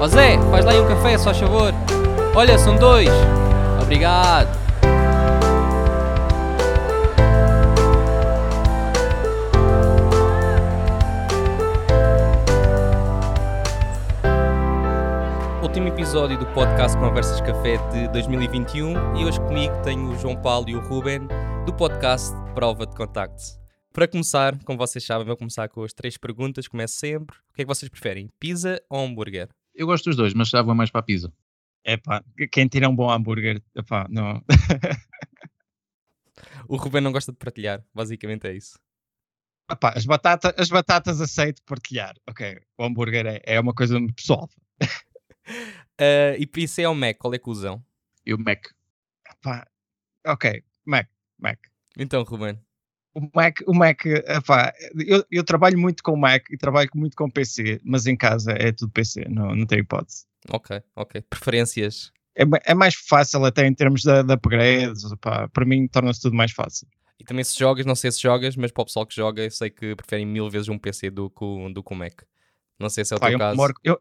Ó Zé, faz lá aí um café, só favor. Olha, são dois. Obrigado. Último episódio do podcast Conversas Café de 2021 e hoje comigo tenho o João Paulo e o Ruben do podcast Prova de Contactos. Para começar, como vocês sabem, vou começar com as três perguntas, começo sempre. O que é que vocês preferem, pizza ou hambúrguer? Eu gosto dos dois, mas já vou mais para a pizza. É pá, quem tira um bom hambúrguer, epá, não. o Ruben não gosta de partilhar, basicamente é isso. Epá, as, batata, as batatas aceito partilhar, ok. O hambúrguer é, é uma coisa pessoal. uh, e PC é o Mac, qual é que usam? Eu Mac. Epá, ok, Mac, Mac. Então, Ruben. O Mac, o Mac epá, eu, eu trabalho muito com Mac e trabalho muito com PC, mas em casa é tudo PC, não, não tem hipótese. Ok, ok. Preferências? É, é mais fácil até em termos de, de upgrades, epá, para mim torna-se tudo mais fácil. E também se jogas, não sei se jogas, mas para o pessoal que joga, eu sei que preferem mil vezes um PC do que o, do que Mac. Não sei se é o teu eu caso. Moro, eu,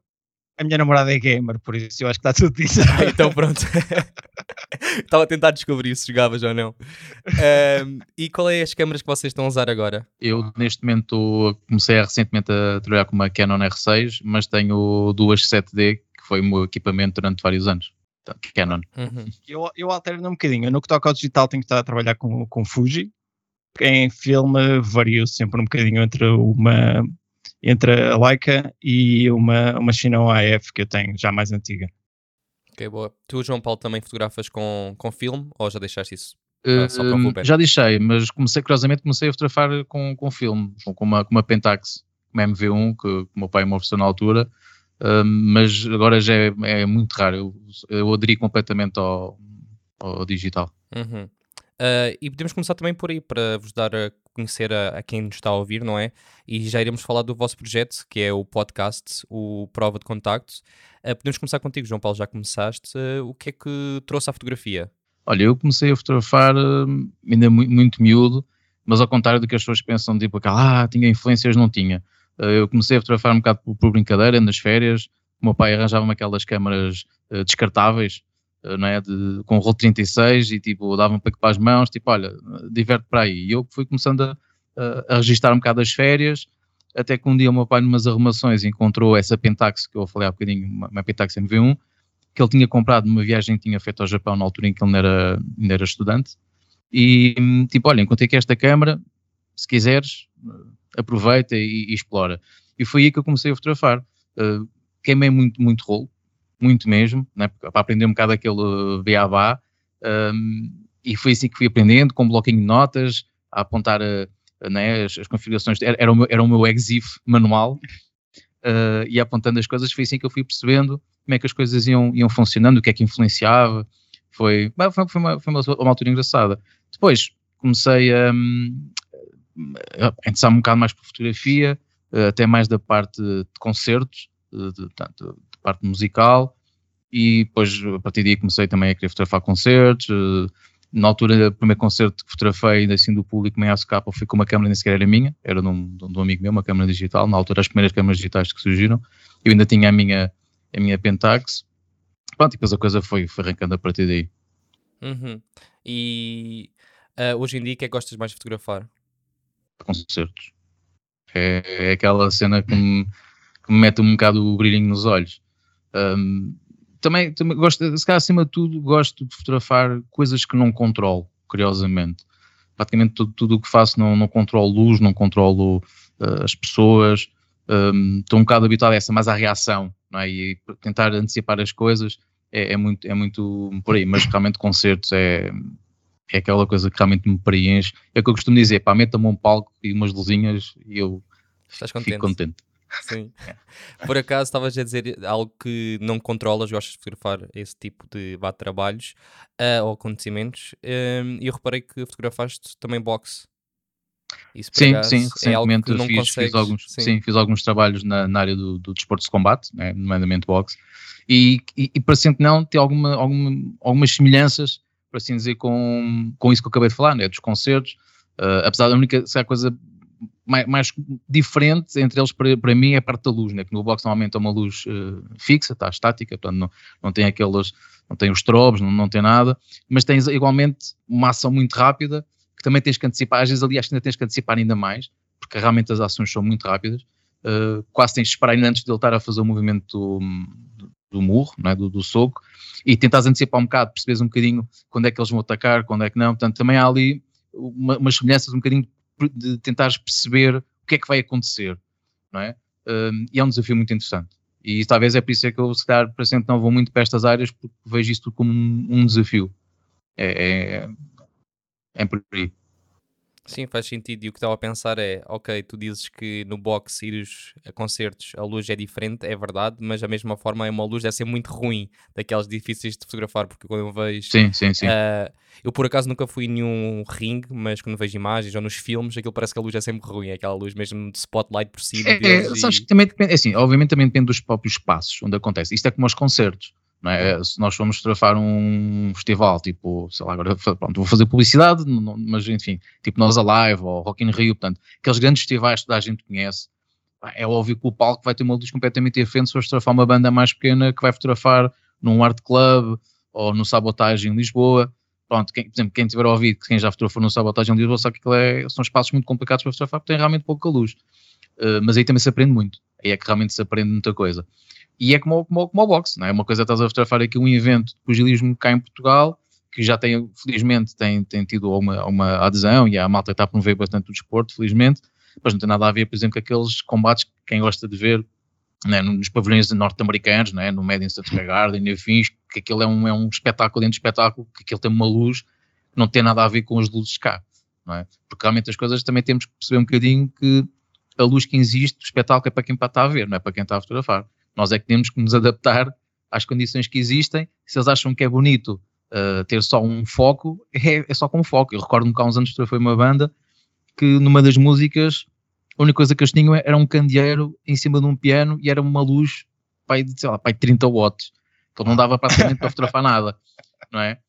a minha namorada é gamer, por isso eu acho que está tudo isso. então pronto. Estava a tentar descobrir se jogavas ou não. Um, e qual é as câmaras que vocês estão a usar agora? Eu neste momento comecei recentemente a trabalhar com uma Canon R6, mas tenho duas 7D, que foi o meu equipamento durante vários anos. Canon. Uhum. Eu, eu alterno um bocadinho. No que toca ao digital tenho que estar a trabalhar com, com Fuji. Em filme vario sempre um bocadinho entre uma entre a Leica e uma, uma Xenon AF que eu tenho, já mais antiga. Ok, boa. Tu, João Paulo, também fotografas com, com filme ou já deixaste isso? Uh, só para já deixei, mas comecei, curiosamente, comecei a fotografar com, com filme, com uma, com uma Pentax, uma MV1, que, o meu pai me ofereceu na altura, uh, mas agora já é, é muito raro. Eu, eu aderi completamente ao, ao digital. Uhum. Uh, e podemos começar também por aí, para vos dar conhecer a, a, quem nos está a ouvir, não é? E já iremos falar do vosso projeto, que é o podcast, o Prova de Contactos. Uh, podemos começar contigo, João Paulo, já começaste. Uh, o que é que trouxe à fotografia? Olha, eu comecei a fotografar ainda muito, muito miúdo, mas ao contrário do que as pessoas pensam, tipo, ah, tinha influências, não tinha. eu comecei a fotografar um bocado por, por brincadeira, nas férias. O meu pai arranjava-me aquelas câmaras descartáveis, eh, não é? De, com o rolo 36 e tipo, davam para para as mãos, tipo, olha, diverte para aí. E eu fui começando a, a, registrar um bocado as férias, até que um dia o meu pai, numas arrumações, encontrou essa Pentax que eu falei há bocadinho, uma, uma Pentax MV1, que ele tinha comprado numa viagem que tinha feito ao Japão na altura em que ele ainda era, ainda era estudante. E tipo, olha, encontrei aqui esta câmera, se quiseres, aproveita e, e, explora. E foi aí que eu comecei a fotografar. Uh, queimei muito, muito rolo, muito mesmo, né, para aprender um bocado aquele beabá. Um, e foi assim que fui aprendendo, com um bloquinho de notas, a apontar a, né, as, as, configurações. Era, era, o meu, era o meu exif manual. Uh, e apontando as coisas, foi assim que eu fui percebendo como é que as coisas iam, iam funcionando, o que é que influenciava. Foi, foi, foi, uma, foi uma, uma, altura engraçada. Depois comecei a, a interessar um bocado mais por fotografia, até mais da parte de concertos, de, de, de, parte musical, e depois a partir daí comecei também a querer fotografar concertos. Na altura, o primeiro concerto que fotografei assim do público em capa foi com uma câmera nem sequer era minha, era de um, de um amigo meu, uma câmera digital. Na altura, as primeiras câmeras digitais que surgiram, eu ainda tinha a minha, a minha Pentax. Pronto, e depois a coisa foi, foi arrancando a partir daí. Uhum. E uh, hoje em dia, o que é que gostas mais de fotografar? Concertos. É, é aquela cena que me, que me mete um bocado o brilhinho nos olhos. Um, também, também gosto, se calhar acima de tudo, gosto de fotografar coisas que não controlo, curiosamente. Praticamente tudo, tudo o que faço não, não controlo luz, não controlo uh, as pessoas. Um, estou um bocado habituado a essa, mais à reação, não é? E tentar antecipar as coisas é, é, muito, é muito por aí, mas realmente concertos é, é aquela coisa que realmente me preenche. É o que eu costumo dizer, pá, meta-me um palco e umas luzinhas e eu Estás contente. fico contente. Sim. Por acaso estavas a dizer algo que não controlas, gostas de fotografar esse tipo de bate-trabalhos uh, ou acontecimentos, um, e eu reparei que fotografaste também boxe. Isso, sim, sim, é recentemente fiz, consegues... fiz, alguns, sim. sim. fiz alguns trabalhos na, na área do, do desporto de combate, né, nomeadamente boxe, e, e, e parecendo que não, tem alguma, alguma, algumas semelhanças, por assim dizer, com, com isso que eu acabei de falar, né, dos concertos, uh, apesar da única coisa mais, mais, diferente entre eles para, para mim é a parte da luz, né? que no box normalmente é uma luz uh, fixa, está estática, portanto não, não tem aquelas, não tem os strobes, não, não tem nada, mas tens igualmente uma ação muito rápida que também tens que antecipar, às vezes aliás ainda tens que antecipar ainda mais, porque realmente as ações são muito rápidas, uh, quase tens de esperar ainda antes de ele estar a fazer o movimento do, do murro, é? do, do, soco, e tentares antecipar um bocado, percebes um bocadinho quando é que eles vão atacar, quando é que não, portanto também há ali uma, umas semelhanças um bocadinho de tentares perceber o que é que vai acontecer, não é? Uh, e é um desafio muito interessante. E talvez é por isso é que eu, se calhar, para sempre não vou muito para estas áreas, porque vejo isto como um, um desafio. É, é, é por aí. Sim, faz sentido. E o que estava a pensar é, ok, tu dizes que no box ires a concertos a luz é diferente, é verdade, mas da mesma forma é uma luz deve ser muito ruim, daquelas difíceis de fotografar, porque quando eu vejo... Sim, sim, sim. Uh, eu por acaso nunca fui em nenhum ring, mas quando vejo imagens ou nos filmes, aquilo parece que a luz é sempre ruim, é aquela luz mesmo de spotlight por cima. É, é, sabes e... que também depende, é assim, obviamente também depende dos próprios espaços onde acontece. Isto é como aos concertos. É? Se nós formos fotografar um festival, tipo, sei lá, agora pronto, vou fazer publicidade, mas enfim, tipo Nós Alive ou Rock in Rio, portanto, aqueles grandes festivais que toda a gente conhece, é óbvio que o palco vai ter uma luz completamente diferente se for fotografar uma banda mais pequena que vai fotografar num art club ou no Sabotagem em Lisboa. Pronto, quem, por exemplo, quem tiver ouvido, quem já fotografou no Sabotagem em Lisboa, sabe que é, são espaços muito complicados para fotografar porque tem realmente pouca luz. Uh, mas aí também se aprende muito. Aí é que realmente se aprende muita coisa. E é como, como, como o boxe, não é? Uma coisa é estás a fotografar aqui um evento de pugilismo cá em Portugal, que já tem, felizmente, tem, tem tido uma, uma adesão e a malta está a promover bastante o desporto, felizmente, mas não tem nada a ver, por exemplo, com aqueles combates que quem gosta de ver né, nos pavilhões norte-americanos, né, no Madison Square Garden e afins, que aquilo é um, é um espetáculo dentro de espetáculo, que aquilo tem uma luz que não tem nada a ver com as luzes cá, é? Porque realmente as coisas também temos que perceber um bocadinho que a luz que existe, o espetáculo é para quem está a ver, não é para quem está a fotografar. Nós é que temos que nos adaptar às condições que existem. Se eles acham que é bonito uh, ter só um foco, é, é só com um foco. Eu recordo-me que há uns anos foi uma banda que numa das músicas a única coisa que eles tinham era um candeeiro em cima de um piano e era uma luz pai, de, sei lá, pai de 30 watts, que não dava praticamente para fotografar nada, não é?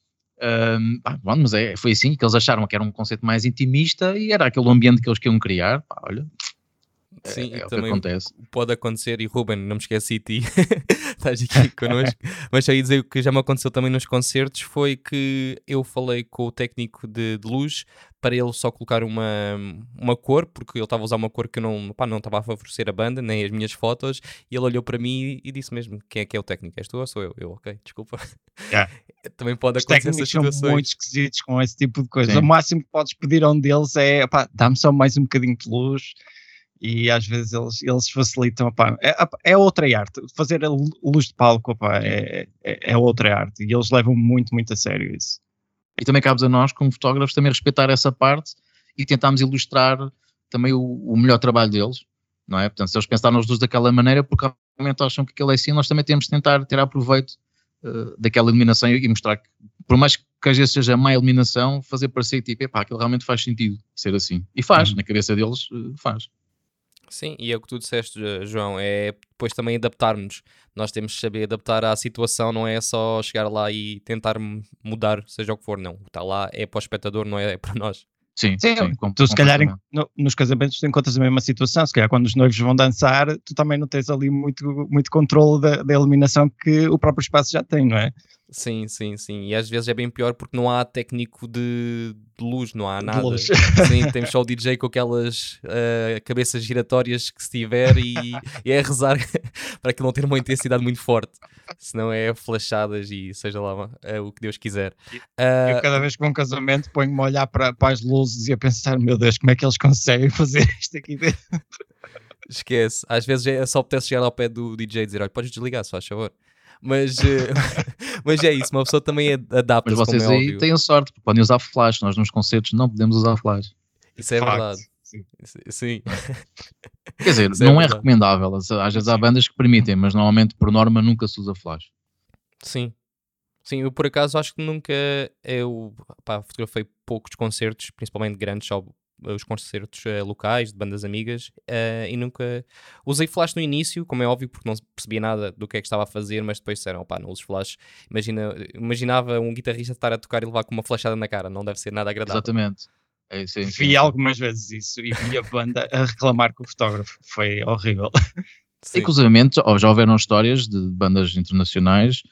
Um, pá, bom, mas é, foi assim que eles acharam que era um conceito mais intimista e era aquele ambiente que eles queriam criar. Pá, olha, Sim, é, é também acontece. pode acontecer, e Ruben, não me esqueci de ti, estás aqui connosco, mas aí dizer que já me aconteceu também nos concertos foi que eu falei com o técnico de, de luz para ele só colocar uma, uma cor, porque ele estava a usar uma cor que eu não, pá, não estava a favorecer a banda, nem as minhas fotos, e ele olhou para mim e disse mesmo, quem é que é o técnico? És tu ou sou eu? Eu, ok, desculpa. Yeah. Também pode Os acontecer essas situações. são muito esquisitos com esse tipo de coisa. O máximo que podes pedir a um deles é, pá, dá-me só mais um bocadinho de luz, e às vezes eles, eles facilitam, opá, é, é outra arte, fazer a luz de palco opá, é, é, é, outra arte e eles levam muito, muito a sério isso. E também cabe a nós, como fotógrafos, também respeitar essa parte e tentarmos ilustrar também o, o melhor trabalho deles, não é? Portanto, se eles pensaram os dois daquela maneira, porque realmente acham que aquilo é assim, nós também temos de tentar tirar proveito uh, daquela iluminação e, e mostrar que, por mais que às vezes seja má iluminação, fazer parecer tipo, epá, aquilo realmente faz sentido ser assim. E faz, uhum. na cabeça deles, uh, faz. Sim, e é o que tu disseste, João, é depois também adaptarmos. Nós temos que saber adaptar à situação, não é só chegar lá e tentar mudar, seja o que for, não. Está lá é para o espectador, não é, é para nós. Sim, sim, sim tu se calhar em, no, nos casamentos tu encontras a mesma situação, se calhar quando os noivos vão dançar, tu também não tens ali muito, muito controle da, da iluminação que o próprio espaço já tem, não é? Sim, sim, sim. E às vezes é bem pior porque não há técnico de, de luz, não há nada. Sim, temos só o DJ com aquelas uh, cabeças giratórias que se tiver e, e é rezar para que não ter uma intensidade muito forte. Senão é flashadas e seja lá uh, o que Deus quiser. Uh, eu cada vez que vou um casamento ponho-me a olhar para, para as luzes e a pensar, meu Deus, como é que eles conseguem fazer isto aqui dentro? Esquece. Às vezes é só apetece chegar ao pé do DJ e dizer, olha, podes desligar, se faz favor. Mas, uh, mas é isso, uma pessoa também adapta-se. Mas vocês é aí têm sorte, porque podem usar flash. Nós nos concertos não podemos usar flash. Isso é Fact. verdade. Sim. Sim. Quer dizer, Isso é não é, é recomendável. Às vezes há bandas que permitem, mas normalmente, por norma, nunca se usa flash. Sim. Sim, eu por acaso acho que nunca eu pá, fotografei poucos concertos, principalmente grandes, só os concertos uh, locais de bandas amigas uh, e nunca usei flash no início, como é óbvio, porque não percebia nada do que é que estava a fazer, mas depois disseram, pá, não uses flash. Imagina, imaginava um guitarrista estar a tocar e levar com uma flashada na cara, não deve ser nada agradável. Exatamente. É, sim, sim, vi algumas vezes isso e vi a banda a reclamar com o fotógrafo. Foi horrível. Sim. Ó, já houveram histórias de bandas internacionais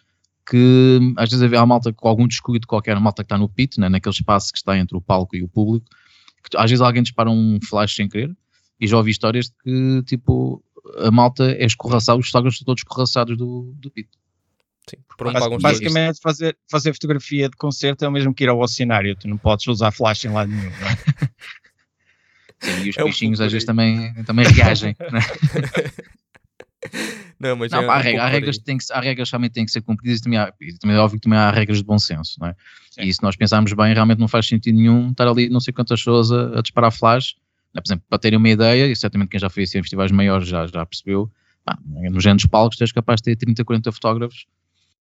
que às vezes havia a malta com algum descuido qualquer, a malta que está no pit, né, naquele espaço que está entre o palco e o público, às vezes alguém dispara um flash sem querer, e já ouvi histórias de que tipo a malta é escorraçada, os fotógrafos estão todos escorraçados do, do pit. Sim. Por um Bas- pagam basicamente, fazer, fazer fotografia de concerto é o mesmo que ir ao oceanário. Tu não podes usar flash em lado nenhum. não é? Sim, e os É às vezes também, também reagem. Não, mas Não, é há, regra- há regras que têm que, se- há regras que realmente têm que ser cumpridas e também, há, e também é óbvio que também há regras de bom senso, não é? Sim. E se nós pensarmos bem, realmente não faz sentido nenhum estar ali não sei quantas pessoas a, a disparar flash. Né? Por exemplo, para terem uma ideia, e certamente quem já foi assim, em festivais maiores já, já percebeu, pá, nos grandes palcos tens capaz de ter 30, 40 fotógrafos.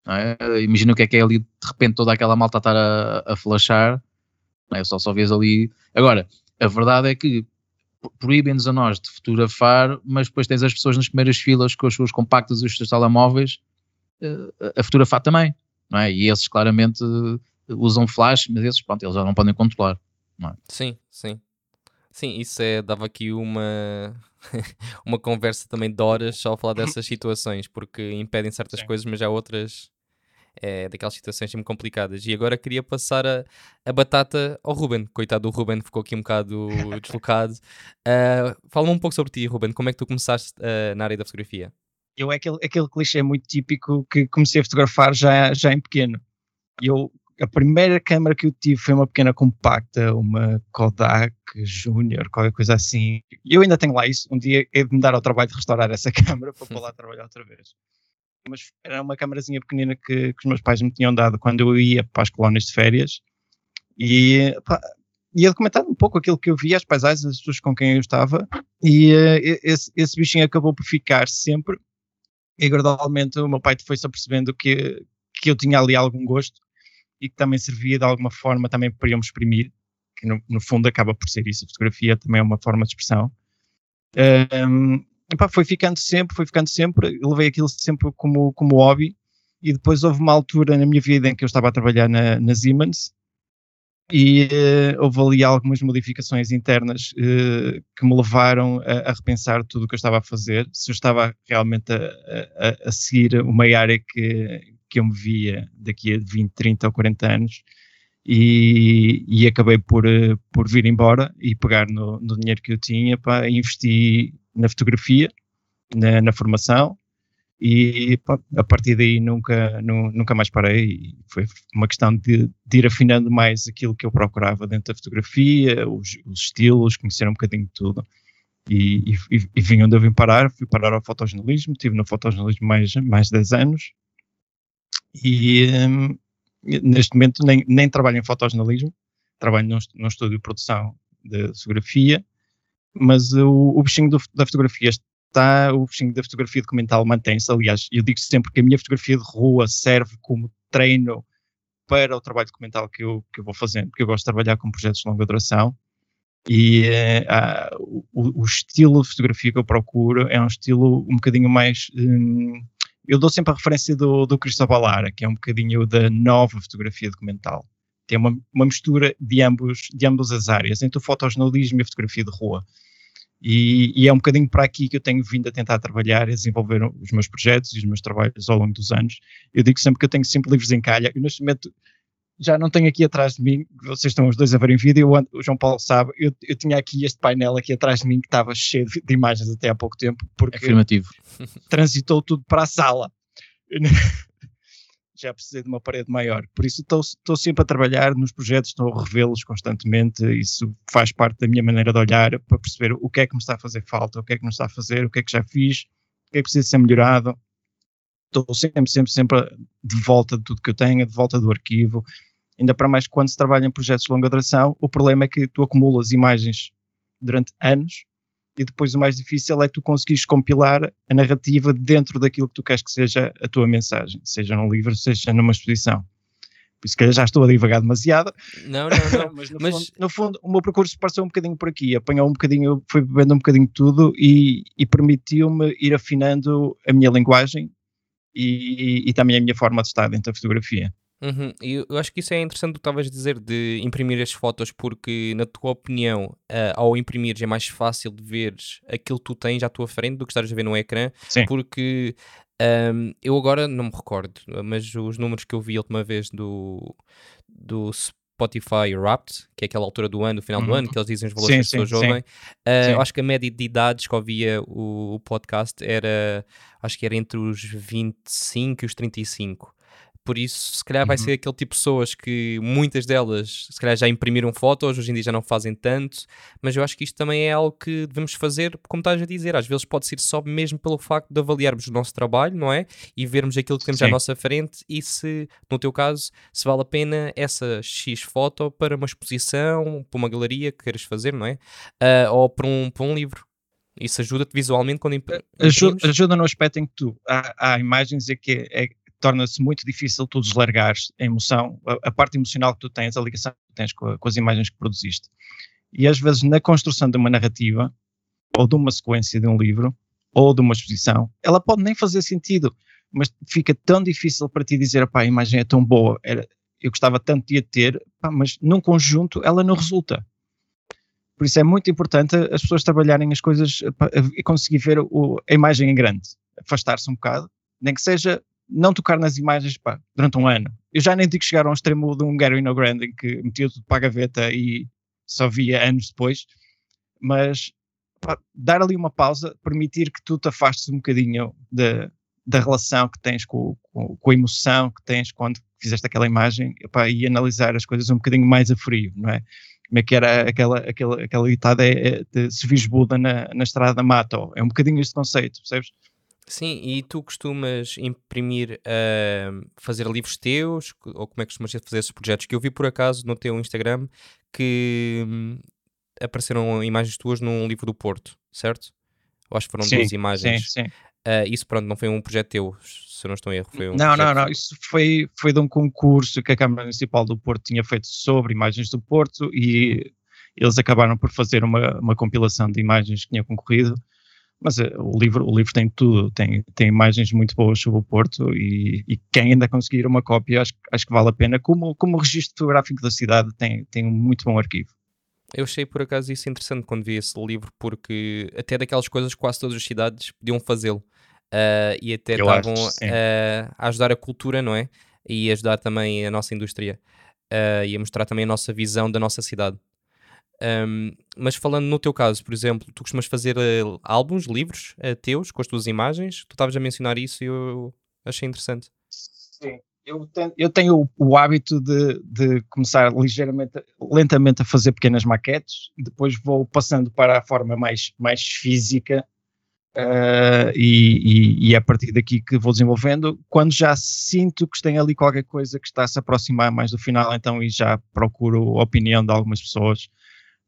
é? Imagina o que é que é ali, de repente toda aquela malta a estar a, a flashar, não é? só, só vês ali. Agora, a verdade é que proíbem-nos a nós de fotografar, mas depois tens as pessoas nas primeiras filas com as suas compactas e os seus telemóveis eh, a- fotografar também, não é? E esses claramente eh, usam flash, mas esses, pronto, eles já não podem controlar. Sim, sim. Sim, isso é, dava aqui uma, uma conversa também de horas só a falar dessas situações, porque impedem certas Sim. coisas, mas há outras é, daquelas situações sempre complicadas. E agora queria passar a, a batata ao Ruben. Coitado do Ruben, ficou aqui um bocado deslocado. Ah, Fala-me um pouco sobre ti, Ruben. Como é que tu começaste ah, na área da fotografia? Eu é aquele, aquele clichê muito típico que comecei a fotografar já, já em pequeno. Eu, a primeira câmera que eu tive foi uma pequena compacta, uma Kodak Junior, qualquer coisa assim. E eu ainda tenho lá isso. Um dia é de me dar ao trabalho de restaurar essa câmera para pôr lá a trabalhar outra vez. Mas era uma câmerazinha pequenina que, que os meus pais me tinham dado quando eu ia para as colónias de férias. E pá, ia documentando um pouco aquilo que eu via, as paisagens, as pessoas com quem eu estava. E eh, esse, esse bichinho acabou por ficar sempre e gradualmente o meu pai foi-se apercebendo que, que eu tinha ali algum gosto e que também servia de alguma forma também para eu me exprimir, que no, no fundo acaba por ser isso, a fotografia também é uma forma de expressão. Ahm, epá, foi ficando sempre, foi ficando sempre, eu levei aquilo sempre como, como hobby. E depois houve uma altura na minha vida em que eu estava a trabalhar na, na Siemens. E eh, houve ali algumas modificações internas eh, que me levaram a, a repensar tudo o que eu estava a fazer, se eu estava realmente a, a- a seguir uma área que, que eu me via daqui a 20, 30 ou 40 anos. E, e acabei por, eh, por vir embora e pegar no, no dinheiro que eu tinha para investir na fotografia, na, na formação e pá, a partir daí nunca, nu- nunca mais parei e foi uma questão de, de ir afinando mais aquilo que eu procurava dentro da fotografia, os, os estilos, conhecer um bocadinho de tudo. E, e, e vim onde eu vim parar, fui parar ao fotojornalismo, estive no fotojornalismo mais, mais 10 anos e hum, neste momento nem, nem trabalho em fotojornalismo, trabalho num, num estúdio de produção de fotografia, mas o, o bichinho do- da fotografia está, o bichinho da fotografia documental mantém-se. Aliás, eu digo sempre que a minha fotografia de rua serve como treino para o trabalho documental que eu, que eu vou fazendo, porque eu gosto de trabalhar com projetos de longa duração. E há- o, o estilo de fotografia que eu procuro é um estilo um bocadinho mais. hum, eu dou sempre a referência do, do Cristóbal Lara, que é um bocadinho da nova fotografia documental. Tem uma, uma mistura de, ambos, de ambas as áreas, entre o fotojornalismo e a fotografia de rua. E, e é um bocadinho para aqui que eu tenho vindo a tentar trabalhar e desenvolver os meus projetos e os meus trabalhos ao longo dos anos. Eu digo sempre que eu tenho sempre livros em calha. Eu, neste momento, já não tenho aqui atrás de mim, vocês estão os dois a ver em vídeo, o João Paulo sabe, eu, eu tinha aqui este painel aqui atrás de mim que estava cheio de, de imagens até há pouco tempo, porque Afirmativo. transitou tudo para a sala. Já precisei de uma parede maior. Por isso estou sempre a trabalhar nos projetos, estou a revê-los constantemente. Isso faz parte da minha maneira de olhar para perceber o que é que me está a fazer falta, o que é que me está a fazer, o que é que já fiz, o que é que precisa ser melhorado. Estou sempre, sempre, sempre de volta de tudo que eu tenho, de volta do arquivo. Ainda para mais quando se trabalha em projetos de longa duração, o problema é que tu acumulas imagens durante anos e depois o mais difícil é tu conseguires compilar a narrativa dentro daquilo que tu queres que seja a tua mensagem, seja num livro, seja numa exposição. Por isso que já estou a divagar demasiado, Não, não, não. mas, no, mas- Fundo, no fundo o meu percurso passou um bocadinho por aqui, apanhou um bocadinho, fui bebendo um bocadinho de tudo e, e permitiu-me ir afinando a minha linguagem e, e também a minha forma de estar dentro da fotografia. Uhum. E eu acho que isso é interessante o que estavas a dizer de imprimir as fotos, porque, na tua opinião, uh, ao imprimir é mais fácil de veres aquilo que tu tens à tua frente do que estares a ver no ecrã, Sim. porque um, eu agora não me recordo, mas os números que eu vi a última vez do, do Spotify Wrapped, que é aquela altura do ano, do final do Uhum. ano, que eles dizem os valores Sim, que as pessoas sim. Uh, Sim. eu acho que a média de idades que ouvia o, o podcast era, acho que era entre os 25 e os 35. Por isso, se calhar vai Uhum. ser aquele tipo de pessoas que muitas delas, se calhar já imprimiram fotos, hoje em dia já não fazem tanto, mas eu acho que isto também é algo que devemos fazer, como estás a dizer, às vezes pode ser só mesmo pelo facto de avaliarmos o nosso trabalho, não é? E vermos aquilo que temos à Sim. nossa frente e se, no teu caso, se vale a pena essa X foto para uma exposição, para uma galeria que queiras fazer, não é? Ah, ou para um, para um livro. Isso ajuda-te visualmente quando impri- Ajuda, imprimes? ajuda no aspecto em que tu há, há imagens em que é, torna-se muito difícil tu deslargares a emoção, a, a parte emocional que tu tens, a ligação que tu tens com, a- com as imagens que produziste. E às vezes na construção de uma narrativa, ou de uma sequência de um livro, ou de uma exposição, ela pode nem fazer sentido, mas fica tão difícil para ti dizer, pá, a imagem é tão boa, era, eu gostava tanto de a ter, pá, mas num conjunto ela não resulta. Por isso é muito importante as pessoas trabalharem as coisas e conseguir ver o- a imagem em grande, afastar-se um bocado, nem que seja não tocar nas imagens pá, durante um ano. Eu já nem digo chegar ao extremo de um Gary No Grande em que metia tudo para a gaveta e só via anos depois, mas pá, dar ali uma pausa, permitir que tu te afastes um bocadinho da, da relação que tens com, com, com a emoção que tens quando fizeste aquela imagem epá, e analisar as coisas um bocadinho mais a frio, não é? Como é que era aquela, aquela, aquela ditada é, é de se vis Buda na, na estrada da mata, é um bocadinho este conceito, percebes? Sim, e tu costumas imprimir, ah, fazer livros teus, ou como é que costumas fazer esses projetos? Que eu vi por acaso no teu Instagram que hum, apareceram imagens tuas num livro do Porto, certo? Eu acho que foram sim, duas imagens. Sim, sim. Ah, isso, pronto, não foi um projeto teu, se eu não estou em erro. Foi um Não, não, projeto- não. Isso foi, foi de um concurso que a Câmara Municipal do Porto tinha feito sobre imagens do Porto e eles acabaram por fazer uma, uma compilação de imagens que tinha concorrido. Mas eh, o livro, o livro tem tudo, tem, tem imagens muito boas sobre o Porto e, e quem ainda conseguir uma cópia acho, acho que vale a pena. Como, como registro fotográfico da cidade tem, tem um muito bom arquivo. Eu achei por acaso isso interessante quando vi esse livro, porque até daquelas coisas quase todas as cidades podiam fazê-lo. Ah, e até Eu estavam ah, a ajudar a cultura, não é? E ajudar também a nossa indústria. Ah, e a mostrar também a nossa visão da nossa cidade. Ahm, mas falando no teu caso, por exemplo, tu costumas fazer ah, álbuns, livros ah, teus com as tuas imagens? Tu estavas a mencionar isso e eu achei interessante. Sim. Eu tenho, eu tenho o, hábito de, de começar ligeiramente, lentamente a fazer pequenas maquetes, depois vou passando para a forma mais, mais física ah, e, e, e é a partir daqui que vou desenvolvendo. Quando já sinto que tem ali qualquer coisa que está a se aproximar mais do final, então e já procuro a opinião de algumas pessoas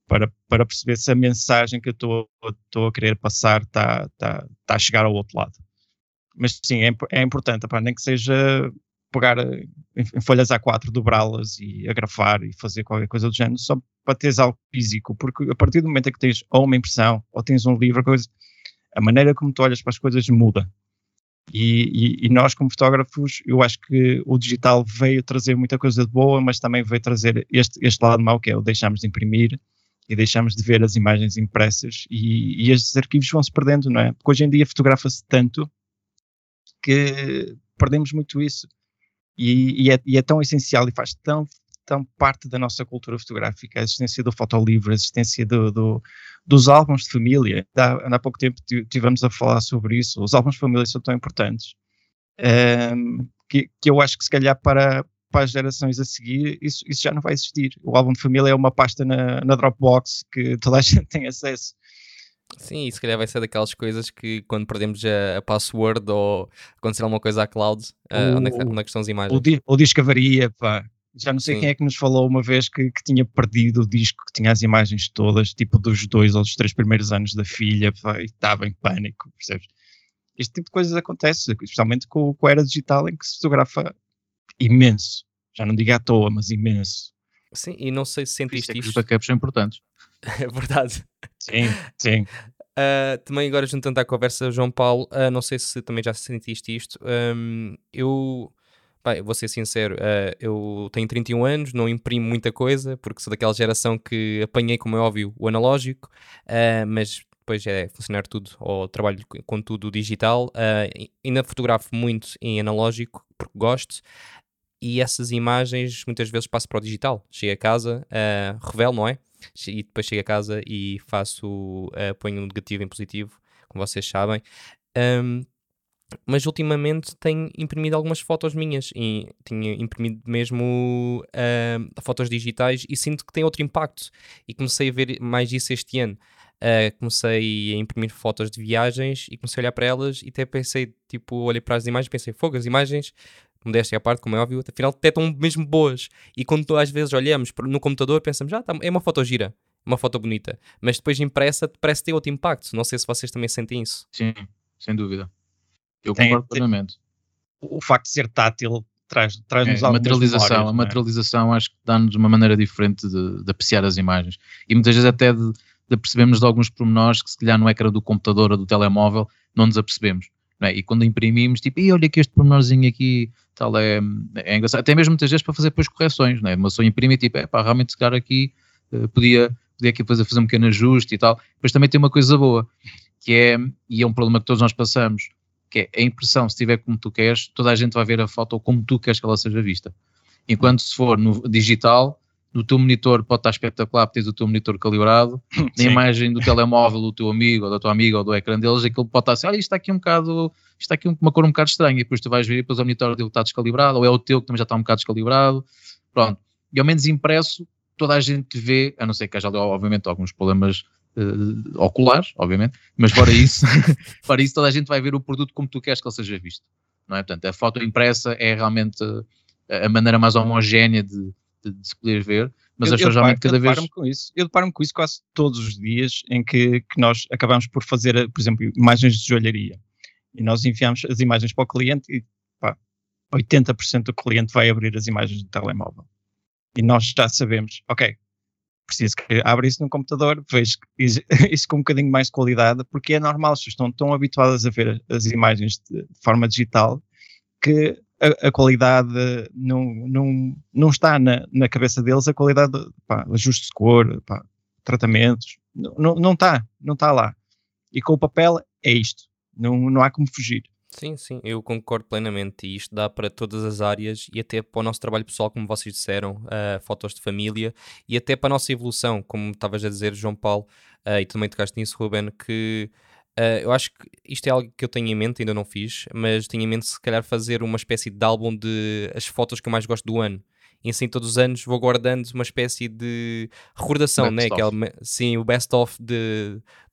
para, para perceber se a mensagem que eu estou a querer passar está está está a chegar ao outro lado. Mas sim, é, é importante, pá, nem que seja pegar eh, em, folhas A4, dobrá-las e agrafar e fazer qualquer coisa do género, só para teres algo físico, porque a partir do momento em que tens ou uma impressão ou tens um livro, coisa, a maneira como tu olhas para as coisas muda. E, e- e nós, como fotógrafos, eu acho que o digital veio trazer muita coisa de boa, mas também veio trazer este, este lado mau, que é o deixamos de imprimir e deixamos de ver as imagens impressas e, e estes arquivos vão se perdendo, não é? Porque hoje em dia fotografa-se tanto que perdemos muito isso. E, e é, e é tão essencial e faz tão, tão parte da nossa cultura fotográfica, a existência do fotolivro, a existência do, do- dos álbuns de família. Há, há pouco tempo ti- tivemos a falar sobre isso. Os álbuns de família são tão importantes ehm, que, que eu acho que se calhar para, para as gerações a seguir isso, isso já não vai existir. O álbum de família é uma pasta na, na Dropbox que toda a gente tem acesso. Sim, e se calhar vai ser daquelas coisas que quando perdemos a, a password ou acontecer alguma coisa à cloud, ah, onde, é que, onde é que estão as imagens? O, di, o disco avaria, pá. Já não sei Sim. quem é que nos falou uma vez que, que tinha perdido o disco, que tinha as imagens todas, tipo dos dois ou dos três primeiros anos da filha, pá, e estava em pânico, percebes? Este tipo de coisas acontece, especialmente com, com a era digital em que se fotografa imenso. Já não digo à toa, mas imenso. Sim, e não sei se isso sentiste é que os isto. backups são importantes. É verdade. Sim, sim. Ah, também agora juntando à conversa, João Paulo, ah, não sei se também já sentiste isto. ahm, eu, Pai, vou ser sincero, uh, eu tenho 31 anos, não imprimo muita coisa, porque sou daquela geração que apanhei, como é óbvio, o analógico, uh, mas depois é funcionar tudo, ou trabalho com tudo digital. Uh, ainda fotografo muito em analógico, porque gosto, e essas imagens muitas vezes passo para o digital. Chego a casa, revelo, não é? E depois chego a casa e faço, ponho um negativo em positivo, como vocês sabem. Um, mas ultimamente tenho imprimido algumas fotos minhas e tinha imprimido mesmo uh, fotos digitais e sinto que tem outro impacto e comecei a ver mais isso este ano. Uh, comecei a imprimir fotos de viagens e comecei a olhar para elas e até pensei, tipo, olhei para as imagens e pensei, fogo, as imagens, modéstia à parte, como é óbvio, afinal até estão mesmo boas. E quando às vezes olhamos no computador, pensamos, ah, tá, é uma foto gira, uma foto bonita, mas depois impressa parece ter outro impacto. Não sei se vocês também sentem isso. Sim, sem dúvida. Eu tem, concordo plenamente. O facto de ser tátil traz-nos traz é, a materialização, memórias, a é? materialização acho que dá-nos uma maneira diferente de, de, apreciar as imagens e muitas vezes até de, de percebermos de alguns pormenores que se calhar no ecrã do computador ou do telemóvel não nos apercebemos. É? E quando imprimimos, tipo, e olha que este pormenorzinho aqui, tal, é, é engraçado. Até mesmo muitas vezes para fazer depois correções, não é? Uma pessoa imprime tipo, é pá, realmente se calhar aqui uh, podia, podia aqui fazer, fazer um pequeno ajuste e tal. Depois também tem uma coisa boa, que é, e é um problema que todos nós passamos, que é a impressão, se estiver como tu queres, toda a gente vai ver a foto como tu queres que ela seja vista. Enquanto se for no digital, no teu monitor pode estar espetacular, tens o teu monitor calibrado, na imagem do telemóvel do teu amigo ou da tua amiga ou do ecrã deles, aquilo pode estar assim, olha, isto está aqui um bocado, isto está aqui uma cor um bocado estranha, e depois tu vais ver e depois o monitor dele está descalibrado, ou é o teu que também já está um bocado descalibrado, pronto. E ao menos impresso, toda a gente vê, a não ser que haja obviamente alguns problemas uh, oculares, obviamente, mas fora isso, fora isso toda a gente vai ver o produto como tu queres que ele seja visto, não é? Portanto, a foto impressa é realmente a maneira mais homogénea de, de, de se poder ver, mas eu, acho realmente cada eu vez... Com isso. Eu deparo-me com isso quase todos os dias em que, que nós acabamos por fazer, por exemplo, imagens de joalharia e nós enviamos as imagens para o cliente e pá, 80% do cliente vai abrir as imagens do telemóvel. E nós já sabemos, ok, preciso que abra isso no computador, veja isso com um bocadinho mais de qualidade, porque é normal, se estão tão habituadas a ver as imagens de forma digital que a, a, qualidade não, não, não está na, na cabeça deles, a qualidade, pá, ajuste de cor, pá, tratamentos, não, não está, não está lá. E com o papel é isto, não, não há como fugir. Sim, sim, eu concordo plenamente. E isto dá para todas as áreas e até para o nosso trabalho pessoal, como vocês disseram, uh, fotos de família e até para a nossa evolução, como estavas a dizer, João Paulo, uh, e também tocaste nisso, Ruben, que uh, eu acho que isto é algo que eu tenho em mente, ainda não fiz, mas tenho em mente se calhar fazer uma espécie de álbum de as fotos que eu mais gosto do ano e assim todos os anos vou guardando uma espécie de recordação, né? Aquela, sim, o best-of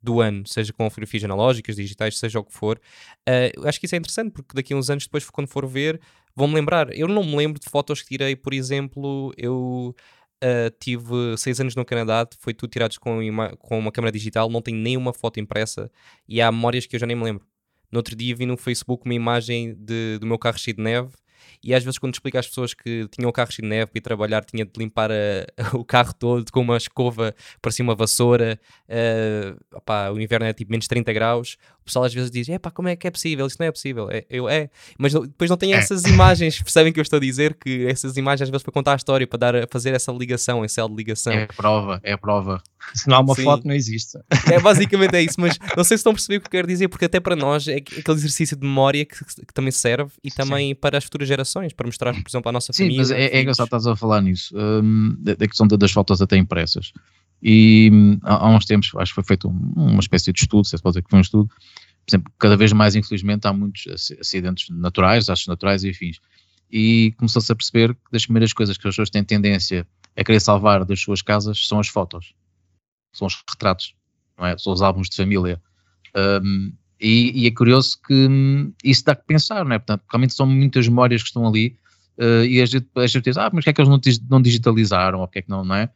do ano, seja com fotografias analógicas, digitais, seja o que for. Uh, acho que isso é interessante porque daqui a uns anos depois, quando for ver, vão-me lembrar. Eu não me lembro de fotos que tirei, por exemplo, eu. Uh, tive seis anos no Canadá, foi tudo tirados com uma, com uma câmera digital, não tenho nenhuma foto impressa e há memórias que eu já nem me lembro. No outro dia vi no Facebook uma imagem de, do meu carro cheio de neve e às vezes quando explico às pessoas que tinham o carro cheio de neve e trabalhar tinha de limpar a, o carro todo com uma escova, parecia uma vassoura, uh, opá, o inverno é tipo menos 30 graus, pessoal às vezes diz, é pá, como é que é possível? Isso não é possível. É, eu, é, mas depois não tem é. essas imagens, percebem que eu estou a dizer? Que essas imagens às vezes para contar a história, para dar, fazer essa ligação, esse céu de ligação. É prova, é prova. Se não há uma Sim. foto, não existe. É basicamente é isso, mas não sei se estão a perceber o que eu quero dizer, porque até para nós é aquele exercício de memória que, que também serve e também Sim. para as futuras gerações, para mostrar, por exemplo, à nossa Sim, família. Sim, mas é, é engraçado estás a falar nisso, um, da, da, questão das fotos até impressas. E hum, há, há, uns tempos, acho que foi feito um, uma espécie de estudo, se pode dizer que foi um estudo, por exemplo, cada vez mais, infelizmente, há muitos acidentes naturais, desastres naturais e afins. E começou-se a perceber que das primeiras coisas que as pessoas têm tendência a querer salvar das suas casas são as fotos são os retratos, é? São os álbuns de família. Um, e, e, é curioso que hum, isso dá que pensar, não é? Portanto, realmente são muitas memórias que estão ali uh, e a gente, a gente diz, ah, mas que é que eles não, não digitalizaram, ou que é que não, não é?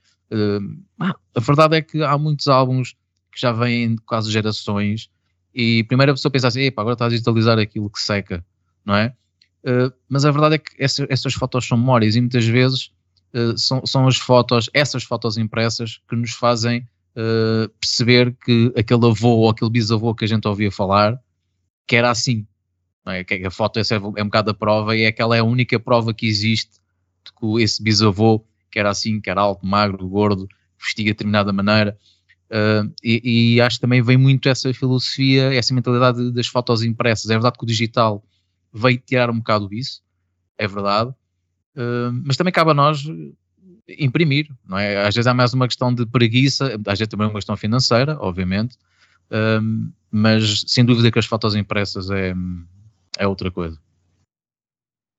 Ah, a verdade é que há muitos álbuns que já vêm de quase gerações e a pessoa pensa assim, agora está a digitalizar aquilo que seca, não é? Uh, mas a verdade é que essa, essas fotos são memórias e muitas vezes uh, são, são as fotos, essas fotos impressas que nos fazem uh, perceber que aquele avô ou aquele bisavô que a gente ouvia falar, que era assim. é? Que a foto é, é um bocado a prova e é aquela é a única prova que existe de que esse bisavô, que era assim, que era alto, magro, gordo, vestia de determinada maneira. Uh, e, e, acho que também vem muito essa filosofia, essa mentalidade das fotos impressas. É verdade que o digital veio tirar um bocado isso, é verdade, uh, mas também cabe a nós imprimir, não é? Às vezes há mais uma questão de preguiça, às vezes também uma questão financeira, obviamente, uh, mas sem dúvida que as fotos impressas é, é outra coisa.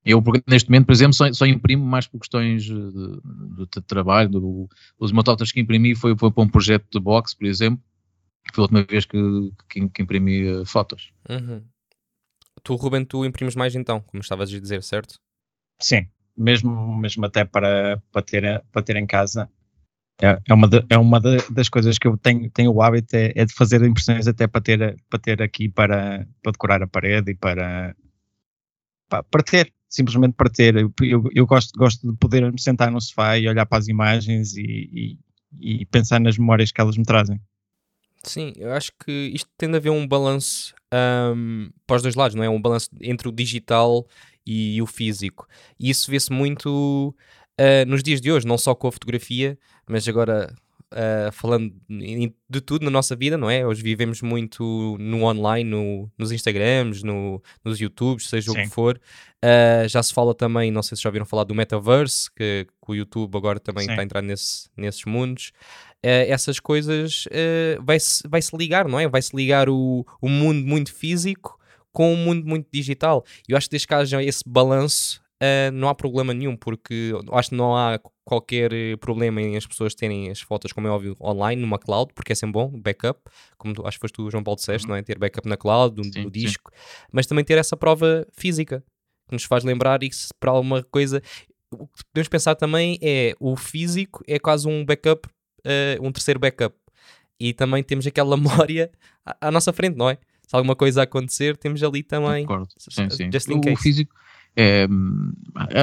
Eu, neste momento, por exemplo, só, só imprimo mais por questões de, de, de trabalho. Do, os mototas que imprimi foi, foi para um projeto de box, por exemplo, que foi a última vez que, que, que imprimi uh, fotos. Uhum. Tu, Ruben, tu imprimes mais então, como estavas a dizer, certo? Sim, mesmo, mesmo até para, para, ter, para ter em casa. É, é uma, de, é uma de, das coisas que eu tenho, tenho o hábito é, é, de fazer impressões até para ter, para ter aqui para, para decorar a parede e para, para, para ter, simplesmente para ter. Eu, eu, eu, gosto, gosto de poder me sentar no sofá e olhar para as imagens e, e, e pensar nas memórias que elas me trazem. Sim, eu acho que isto tem de haver um balanço um, para os dois lados, não é? Um balanço entre o digital e, e o físico. E isso vê-se muito uh, nos dias de hoje, não só com a fotografia, mas agora uh, falando de tudo na nossa vida, não é? Hoje vivemos muito no online, no, nos Instagrams, no, nos YouTubes, seja Sim. o que for. Uh, já se fala também, não sei se já ouviram falar do Metaverse, que, que o YouTube agora também está a entrar nesse, nesses mundos. Uh, essas coisas vai-se vai -se ligar, não é? Vai-se ligar o, o mundo muito físico com o mundo muito digital. Eu acho que desde que haja esse balanço, uh, não há problema nenhum, porque acho que não há qualquer problema em as pessoas terem as fotos, como é óbvio, online, numa cloud, porque é sempre bom, backup, como tu, acho que foste tu, João Paulo, disseste, uhum. não é? Ter backup na cloud, do, sim, do disco, sim. mas também ter essa prova física, que nos faz lembrar isso para alguma coisa. O que podemos pensar também é o físico é quase um backup, uh, um terceiro backup. E também temos aquela memória à, à nossa frente, não é? Se alguma coisa acontecer, temos ali também. Concordo. Sim, sim. O, o, físico é,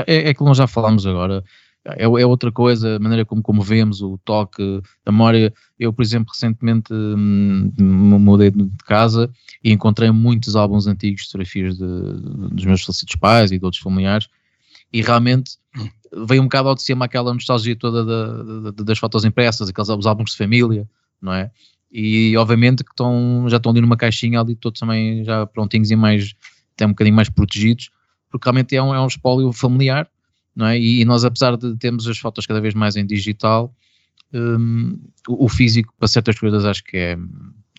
é, é aquilo que nós já falámos agora. É, é, outra coisa, a maneira como, como vemos, o toque, a memória. Eu, por exemplo, recentemente hum, me mudei de casa e encontrei muitos álbuns antigos, fotografias de, dos meus falecidos pais e de outros familiares, e realmente veio um bocado ao de cima aquela nostalgia toda da, da, das fotos impressas, aqueles álbuns de família, não é? E obviamente que estão, já estão ali numa caixinha ali, todos também já prontinhos e mais, até um bocadinho mais protegidos, porque realmente é um, é um espólio familiar, não é? E, nós, apesar de termos as fotos cada vez mais em digital, um, o, físico para certas coisas acho que é,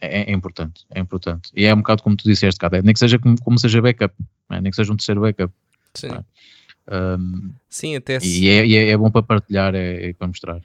é, é, importante, é importante. E é um bocado como tu disseste, cara, nem que seja como, como seja backup, é? nem que seja um terceiro backup. Sim. Um, Sim, até se... E é, é, é, bom para partilhar, é, é para mostrar.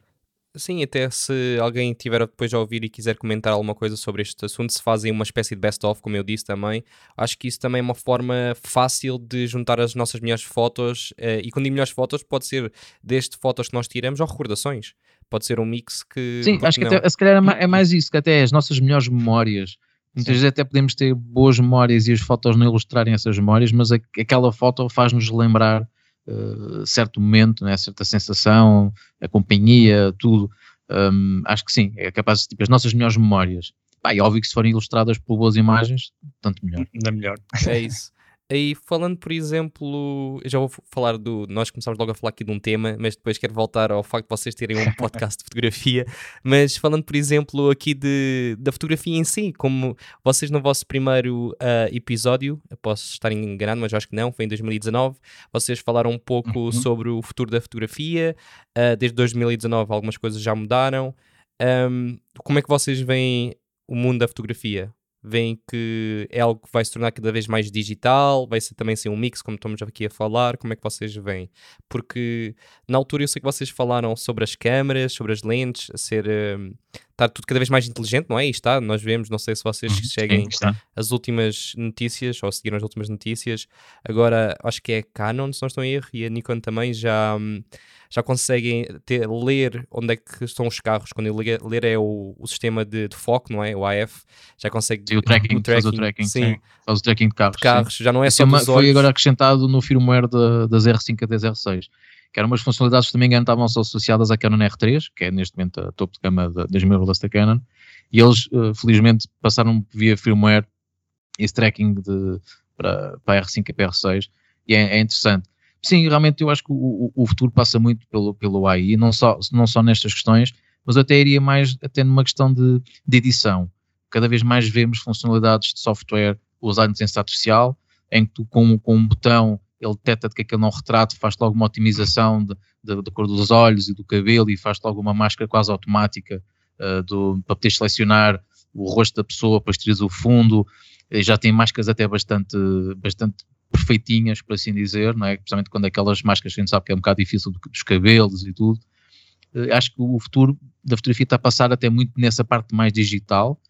Sim, até se alguém tiver depois a ouvir e quiser comentar alguma coisa sobre este assunto, se fazem uma espécie de best-of, como eu disse também, acho que isso também é uma forma fácil de juntar as nossas melhores fotos, eh, e quando digo melhores fotos, pode ser desde fotos que nós tiramos ou recordações. Pode ser um mix que. Sim, acho que até, se calhar é, é mais isso, que até as nossas melhores memórias. Muitas Sim. vezes até podemos ter boas memórias e as fotos não ilustrarem essas memórias, mas aquela foto faz-nos lembrar uh, certo momento, né, certa sensação, a companhia, tudo. Um, acho que sim, é capaz de, tipo, as nossas melhores memórias. Pá, é óbvio que se forem ilustradas por boas imagens, tanto melhor. Ainda melhor. É isso. Aí falando, por exemplo, já vou falar do. Nós começámos logo a falar aqui de um tema, mas depois quero voltar ao facto de vocês terem um podcast de fotografia. Mas falando, por exemplo, aqui de, da fotografia em si, como vocês no vosso primeiro uh, episódio, posso estar enganado, mas acho que não, foi em 2019, vocês falaram um pouco uhum. sobre o futuro da fotografia. Uh, desde 2019 algumas coisas já mudaram. Um, como é que vocês veem o mundo da fotografia? Veem que é algo que vai se tornar cada vez mais digital, vai ser também ser um mix, como estamos aqui a falar, como é que vocês veem? Porque na altura eu sei que vocês falaram sobre as câmaras, sobre as lentes, a ser um, estar tudo cada vez mais inteligente, não é? E está, nós vemos, não sei se vocês uhum. seguem as últimas notícias ou seguiram as últimas notícias. Agora acho que é Canon, se não estou em erro, e a Nikon também já. Um, já conseguem ter, ler onde é que estão os carros. Quando eu ler, ler é o, o sistema de, de, foco, não é? O AF. Já consegue. Sim, o tracking, o tracking, faz o tracking, sim. sim. Faz o tracking de carros. De carros, sim. já não é só é dos Foi agora acrescentado no firmware de, das R5 a das R6 que eram umas funcionalidades que também estavam associadas à Canon R3, que é neste momento a topo de gama das mirrorless da Canon, e eles uh, felizmente passaram via firmware esse tracking de, para, para a R5 e para a R6 e é, é interessante. Sim, realmente eu acho que o, o, futuro passa muito pelo, pelo AI, não só, não só nestas questões, mas até iria mais até numa questão de, de edição. Cada vez mais vemos funcionalidades de software usar inteligência artificial, em que tu com, com um botão ele detecta que aquele não retrato, faz logo uma otimização da cor dos olhos e do cabelo e faz logo uma máscara quase automática uh, do, para poder selecionar o rosto da pessoa, tiras o fundo, já tem máscaras até bastante, bastante perfeitinhas, por assim dizer, não é? Principalmente quando aquelas máscaras que a gente sabe que é um bocado difícil dos cabelos e tudo. Uh, acho que o futuro da fotografia está a passar até muito nessa parte mais digital.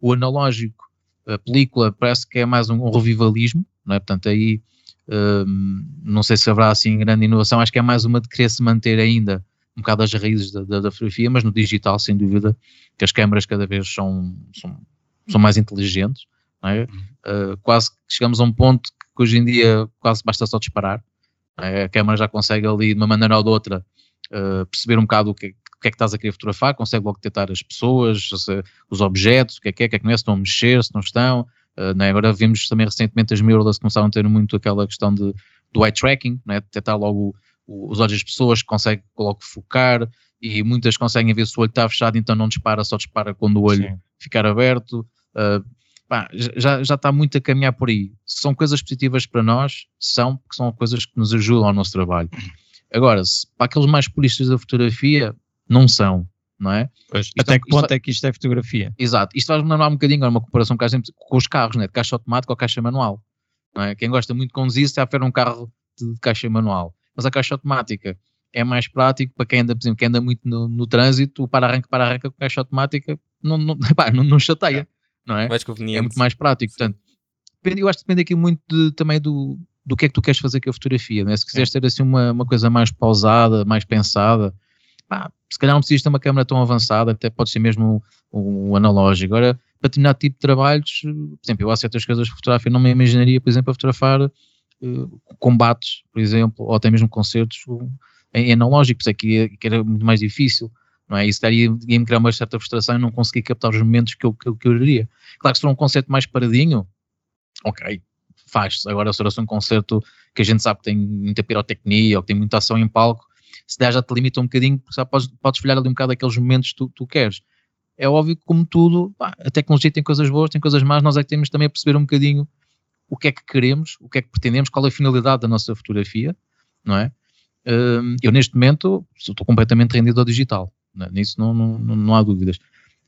O analógico, a película, parece que é mais um, um revivalismo, não é? Portanto, aí um, não sei se haverá assim grande inovação, acho que é mais uma de querer se manter ainda um bocado as raízes da, da, da fotografia, mas no digital, sem dúvida, que as câmaras cada vez são, são, são mais inteligentes, é? uh, quase que chegamos a um ponto que hoje em dia quase basta só disparar, é? a câmara já consegue ali de uma maneira ou de outra uh, perceber um bocado o que, o que é que estás a querer fotografar, consegue logo detectar as pessoas, os objetos, o que é que é, o que é que não é, se estão a mexer, se não estão, uh, agora vimos também recentemente as mirrorless começaram a ter muito aquela questão de, do eye tracking, é? detectar logo os olhos das pessoas, consegue logo focar e muitas conseguem ver se o olho está fechado, então não dispara, só dispara quando o olho Sim. ficar aberto. Uh, pá, já, já está muito a caminhar por aí. São coisas positivas para nós, são, porque são coisas que nos ajudam ao nosso trabalho. Agora, se, para aqueles mais puristas da fotografia, não são, não é? Pois, até que ponto é que isto é fotografia? Exato. Isto faz-me lembrar um bocadinho, uma comparação que gente, com os carros, né? de caixa automática ou caixa manual. É? Quem gosta muito de conduzir, se há um carro de, de caixa manual mas a caixa automática é mais prático para quem anda, por exemplo, quem anda muito no, no trânsito, o para-arranca, para-arranca com caixa automática não, não, pá, não, não chateia, não é? Mais conveniente. É muito mais prático, portanto, depende, eu acho que depende aqui muito de, também do, do que é que tu queres fazer com a fotografia, né? se quiseres ter assim uma, uma coisa mais pausada, mais pensada, pá, se calhar não precisas ter uma câmera tão avançada, até pode ser mesmo um, um analógico. Agora, para determinado tipo de trabalhos, por exemplo, eu há certas coisas de fotografia, não me imaginaria, por exemplo, a fotografar uh, combates, por exemplo, ou até mesmo concertos em, analógicos, é que, que era muito mais difícil, não é? Isso daria, ia-me criar uma certa frustração e não conseguir captar os momentos que eu, que, que eu. Claro que se for um concerto mais paradinho, ok, faz-se. Agora, se for um concerto que a gente sabe que tem muita pirotecnia ou que tem muita ação em palco, se der já te limita um bocadinho, já podes, podes falhar ali um bocado aqueles momentos que tu, tu queres. É óbvio que, como tudo, pá, a tecnologia tem coisas boas, tem coisas más, nós é que temos também a perceber um bocadinho o que é que queremos, o que é que pretendemos, qual é a finalidade da nossa fotografia, não é? Hum, eu neste momento estou completamente rendido ao digital, né? nisso não, não, não, há dúvidas.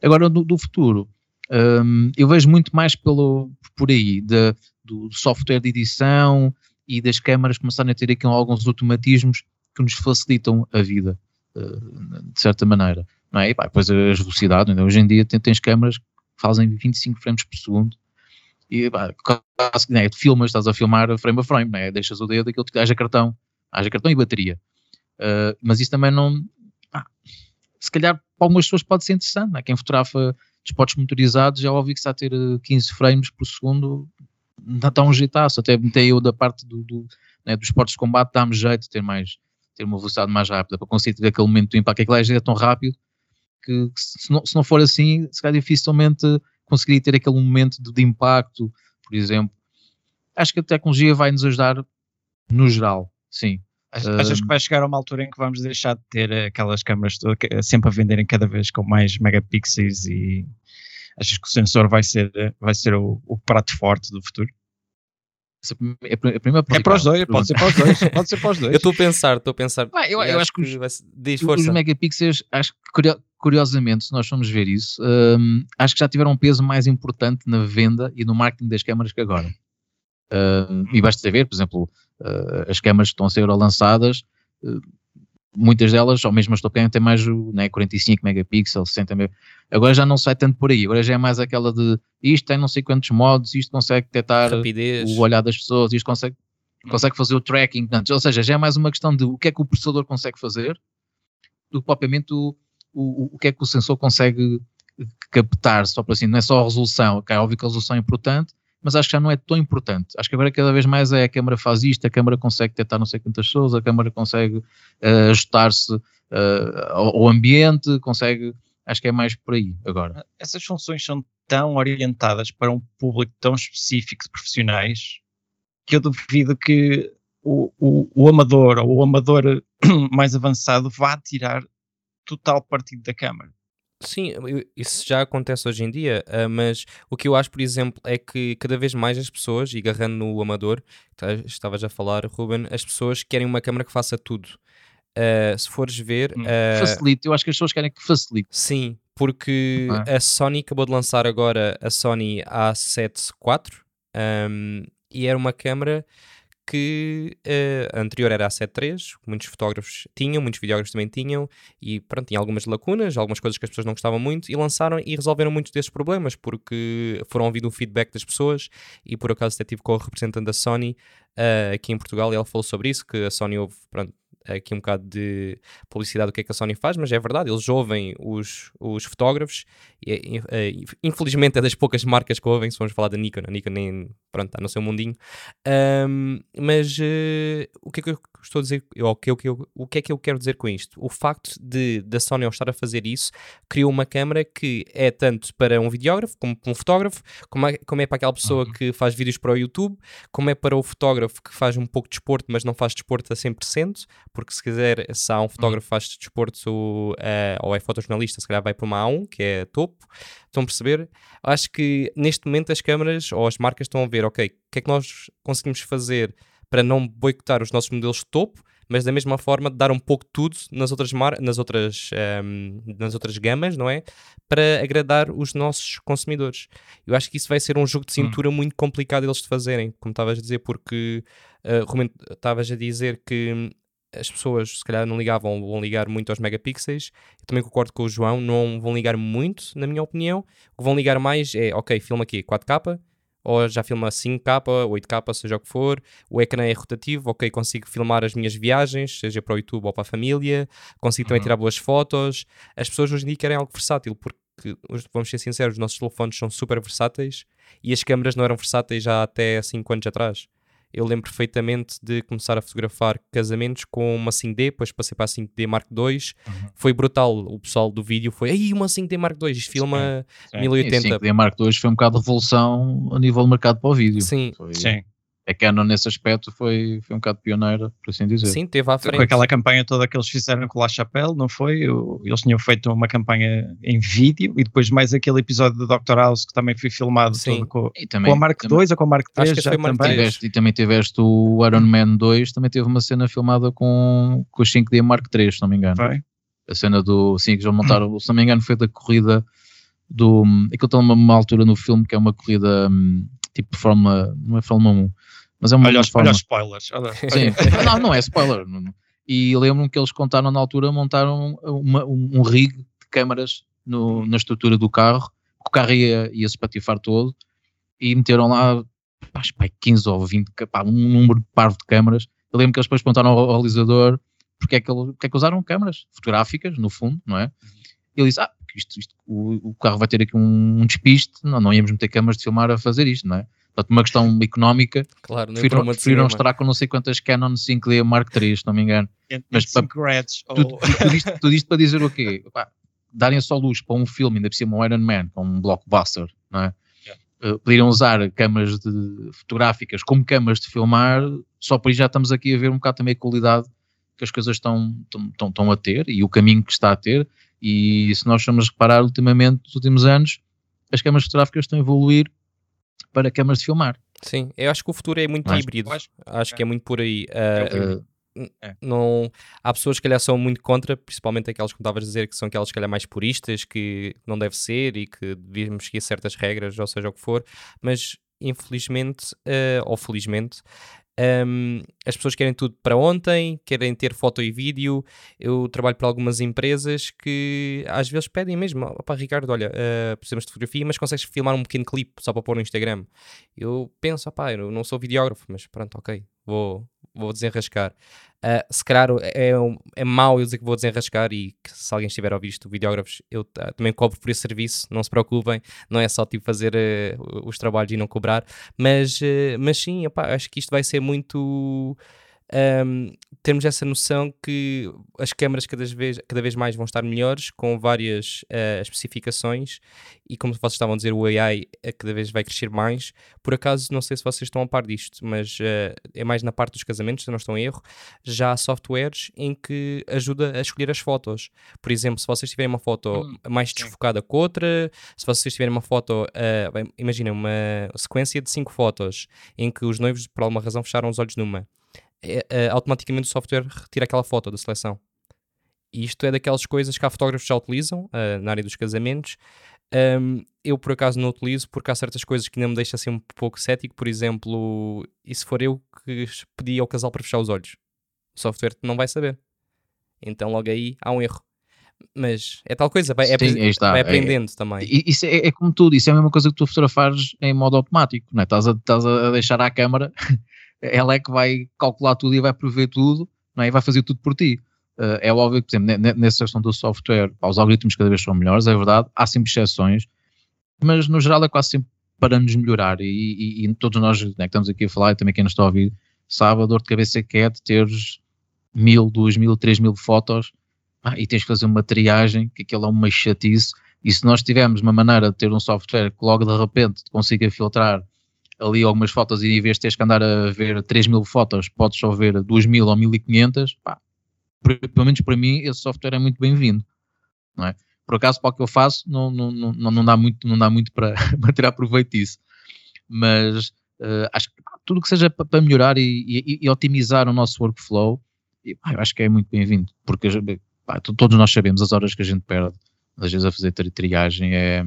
Agora, do, do futuro, um, eu vejo muito mais pelo, por aí, de, do software de edição e das câmaras começarem a ter aqui alguns automatismos que nos facilitam a vida, uh, de certa maneira. Não é? E, pá, depois as velocidades, né? hoje em dia tens câmaras que fazem 25 frames por segundo, e pá, quase, né, filmas, estás a filmar frame a frame, né, deixas o dedo, aquilo que haja cartão, haja cartão e bateria. Uh, mas isso também não. Ah, se calhar para algumas pessoas pode ser interessante, né? quem fotografa desportos motorizados já ouvi que está a ter 15 frames por segundo, não está um jeitaço. Até até eu da parte do, do, né, dos esportes de combate dá-me jeito de ter mais ter uma velocidade mais rápida para conseguir ter aquele momento do impacto. Aquilo é tão rápido que, que se, não, se não for assim, se calhar dificilmente conseguiria ter aquele momento de, de impacto, por exemplo. Acho que a tecnologia vai nos ajudar no geral, sim. Achas que vai chegar a uma altura em que vamos deixar de ter aquelas câmaras sempre a venderem cada vez com mais megapixels e achas que o sensor vai ser, vai ser o, o prato forte do futuro? É, primeira é para os dois, pode ser para os dois, pode ser para os dois. Eu estou a pensar, estou a pensar. Eu, eu, acho que, que os, diz força. os megapixels, acho que curiosamente, se nós formos ver isso, um, acho que já tiveram um peso mais importante na venda e no marketing das câmaras que agora. Um, e basta ver, por exemplo, uh, as câmaras que estão a ser lançadas, uh, muitas delas, ou mesmo as top têm mais né, 45 megapixels, 60 megapixels. Agora já não sai tanto por aí, agora já é mais aquela de isto tem não sei quantos modos, isto consegue detectar Rapidez. o olhar das pessoas, isto consegue, consegue fazer o tracking, ou seja, já é mais uma questão de o que é que o processador consegue fazer do que propriamente o, o, o que é que o sensor consegue captar, só para assim, não é só a resolução, que é óbvio que a resolução é importante, mas acho que já não é tão importante. Acho que agora cada vez mais é a câmera faz isto, a câmera consegue detectar não sei quantas pessoas, a câmera consegue uh, ajustar-se uh, ao, ao, ambiente, consegue. Acho que é mais por aí agora. Essas funções são tão orientadas para um público tão específico de profissionais que eu duvido que o, o, o amador ou o amador mais avançado vá tirar total partido da câmara. Sim, isso já acontece hoje em dia, uh, mas o que eu acho, por exemplo, é que cada vez mais as pessoas, e agarrando no amador, tá, estavas a falar, Ruben, as pessoas querem uma câmera que faça tudo. Uh, se fores ver. Uh, facilite, eu acho que as pessoas querem que facilite. Sim, porque a Sony acabou de lançar agora a Sony A7 IV um, e era uma câmera que uh, anterior era a 7.3, muitos fotógrafos tinham, muitos videógrafos também tinham, e pronto, tinha algumas lacunas, algumas coisas que as pessoas não gostavam muito, e lançaram e resolveram muitos desses problemas, porque foram ouvindo o feedback das pessoas, e por acaso até tive com a representante da Sony uh, aqui em Portugal, e ela falou sobre isso, que a Sony houve, pronto, aqui um bocado de publicidade do que é que a Sony faz, mas é verdade, eles ouvem os, os fotógrafos, e, e, infelizmente é das poucas marcas que ouvem, se vamos falar da Nikon, a Nikon nem, pronto, está no seu mundinho, um, mas uh, o que é que eu estou a dizer, ou o que, é que eu, o que é que eu quero dizer com isto? O facto de da Sony ao estar a fazer isso, criou uma câmera que é tanto para um videógrafo, como para um fotógrafo, como é, como é para aquela pessoa uhum. que faz vídeos para o YouTube, como é para o fotógrafo que faz um pouco de desporto, mas não faz desporto a 100%, porque se quiser, se há um fotógrafo que faz desporto uh, ou é fotojornalista, se calhar vai para uma A1, que é topo. Estão a perceber? Acho que neste momento as câmaras ou as marcas estão a ver, ok, o que é que nós conseguimos fazer para não boicotar os nossos modelos de topo, mas da mesma forma dar um pouco de tudo nas outras, mar nas outras, um, ehm, nas outras gamas, não é? Para agradar os nossos consumidores. Eu acho que isso vai ser um jogo de hum. cintura hum. muito complicado eles de fazerem, como estavas a dizer, porque uh, estavas a dizer que as pessoas se calhar não ligavam, vão ligar muito aos megapixels. Eu também concordo com o João, não vão ligar muito, na minha opinião. O que vão ligar mais é, ok, filma aqui 4K, ou já filma 5K, 8K, seja o que for. O ecrã é rotativo, ok, consigo filmar as minhas viagens, seja para o YouTube ou para a família. Consigo também uhum. tirar boas fotos. As pessoas hoje em dia querem algo versátil, porque, vamos ser sinceros, os nossos telefones são super versáteis e as câmeras não eram versáteis já até 5 anos atrás eu lembro perfeitamente de começar a fotografar casamentos com uma 5D, depois passei para a 5D Mark II. Uhum. Foi brutal. O pessoal do vídeo foi, aí uma 5D Mark II, isto filma sim, sim. 1080. A 5D Mark II foi um bocado de revolução a nível do mercado para o vídeo. Sim, foi... sim a Canon nesse aspecto foi, foi um bocado pioneira, por assim dizer. Sim, teve à frente. Com aquela campanha toda que eles fizeram com La Chapelle, não foi? Eles tinham feito uma campanha em vídeo e depois mais aquele episódio do Dr. House que também foi filmado Sim. com, também, com a Mark II ou com a Mark III. Acho que já foi também. Tiveste, e também tiveste o Iron Man 2, também teve uma cena filmada com, com os 5D Mark III, se não me engano. Foi? A cena do, sim, que já montaram, se não me engano foi da corrida do, aquilo está numa altura no filme que é uma corrida hum, tipo Fórmula, não é Fórmula 1, mas é uma, olha, forma... olha spoilers. Olha. Sim, não, não é spoiler. E lembro-me que eles contaram na altura, montaram uma, um, rig de câmaras no, na estrutura do carro, o carro ia, ia se patifar todo, e meteram lá pá, 15 ou 20, pá, um número parvo de câmaras. Eu lembro que eles depois perguntaram ao, realizador porque é, que ele, porque é que usaram câmaras fotográficas, no fundo, não é? E ele disse, ah, isto, isto, o, o, carro vai ter aqui um, um despiste, não, não íamos meter câmaras de filmar a fazer isto, não é? Portanto, uma questão económica, claro, preferiram, preferiram estar com não sei quantas Canon 5D Mark III, se não me engano. Mas para, tudo, tudo, isto, tudo, isto, para dizer o quê? Pá, darem só luz para um filme, ainda por cima um Iron Man, para um blockbuster, não é? Yeah. Uh, poderiam usar câmaras de, fotográficas como câmaras de filmar, só por isso já estamos aqui a ver um bocado também a qualidade que as coisas estão, estão, estão a ter e o caminho que está a ter. E se nós formos reparar, ultimamente, nos últimos anos, as câmaras fotográficas estão a evoluir para câmaras de filmar. Sim, eu acho que o futuro é muito Mas, híbrido. Acho, acho é. que é muito por aí. Uh, é. Não, há pessoas que calhar são muito contra, principalmente aquelas que estavas a dizer que são aquelas que calhar mais puristas, que não deve ser e que devíamos seguir certas regras, ou seja o que for, mas infelizmente uh, ou felizmente um, as pessoas querem tudo para ontem, querem ter foto e vídeo. Eu trabalho para algumas empresas que às vezes pedem mesmo: para Ricardo, olha, uh, precisamos de fotografia, mas consegues filmar um pequeno clipe só para pôr no Instagram? Eu penso, pá, eu não sou videógrafo, mas pronto, ok, vou, vou desenrascar. Uh, se calhar é, é, é mau eu dizer que vou desenrascar e que se alguém estiver a ouvir isto, videógrafos, eu uh, também cobro por esse serviço, não se preocupem, não é só tipo fazer uh, os trabalhos e não cobrar, mas, mas sim, opa, acho que isto vai ser muito um, termos essa noção que as câmaras cada vez, cada vez mais vão estar melhores, com várias uh, especificações, e como vocês estavam a dizer, o AI é cada vez vai crescer mais. Por acaso, não sei se vocês estão a par disto, mas uh, é mais na parte dos casamentos, se não estou em erro, já há softwares em que ajuda a escolher as fotos. Por exemplo, se vocês tiverem uma foto hum, mais desfocada que outra, se vocês tiverem uma foto, uh, imagina uma sequência de cinco fotos em que os noivos, por alguma razão, fecharam os olhos numa é, é, automaticamente o software retira aquela foto da seleção. E isto é daquelas coisas que há fotógrafos já utilizam uh, na área dos casamentos. Um, eu por acaso não utilizo porque há certas coisas que ainda me deixam assim um pouco cético. Por exemplo, e se for eu que pedi ao casal para fechar os olhos? O software não vai saber. Então logo aí há um erro. Mas é tal coisa, vai, é, Sim, está, vai é. aprendendo é, também. Isso é, é, como tudo, isso é a mesma coisa que tu fotografares em modo automático, não é? Estás a, estás a deixar à câmara ela é que vai calcular tudo e vai prever tudo não é? e vai fazer tudo por ti. Uh, é óbvio que, por exemplo, nessa questão do software, os algoritmos cada vez são melhores, é verdade, há sempre exceções, mas no geral é quase sempre para nos melhorar. E, e, e todos nós né, que estamos aqui a falar, e também quem nos está a ouvir, sabe a dor de cabeça que é de teres mil, duas mil, três mil fotos ah, e tens que fazer uma triagem, que aquilo é uma chatice. E se nós tivermos uma maneira de ter um software que logo de repente consiga filtrar ali algumas fotos e em vez de teres que andar a ver 3 mil fotos, podes só ver 2 mil ou 1500, pá, pelo menos para mim esse software é muito bem-vindo, não é? Por acaso, para o que eu faço, não, não, não, não dá muito, não dá muito para, para tirar proveito disso. Mas uh, acho que tudo que seja para melhorar e, e, e otimizar o nosso workflow, eu acho que é muito bem-vindo, porque pá, todos nós sabemos as horas que a gente perde, às vezes a fazer triagem é,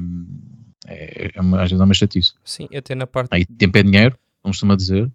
é, é uma, às vezes é uma chatice. Sim, até na parte. Aí tempo é dinheiro, como costuma dizer.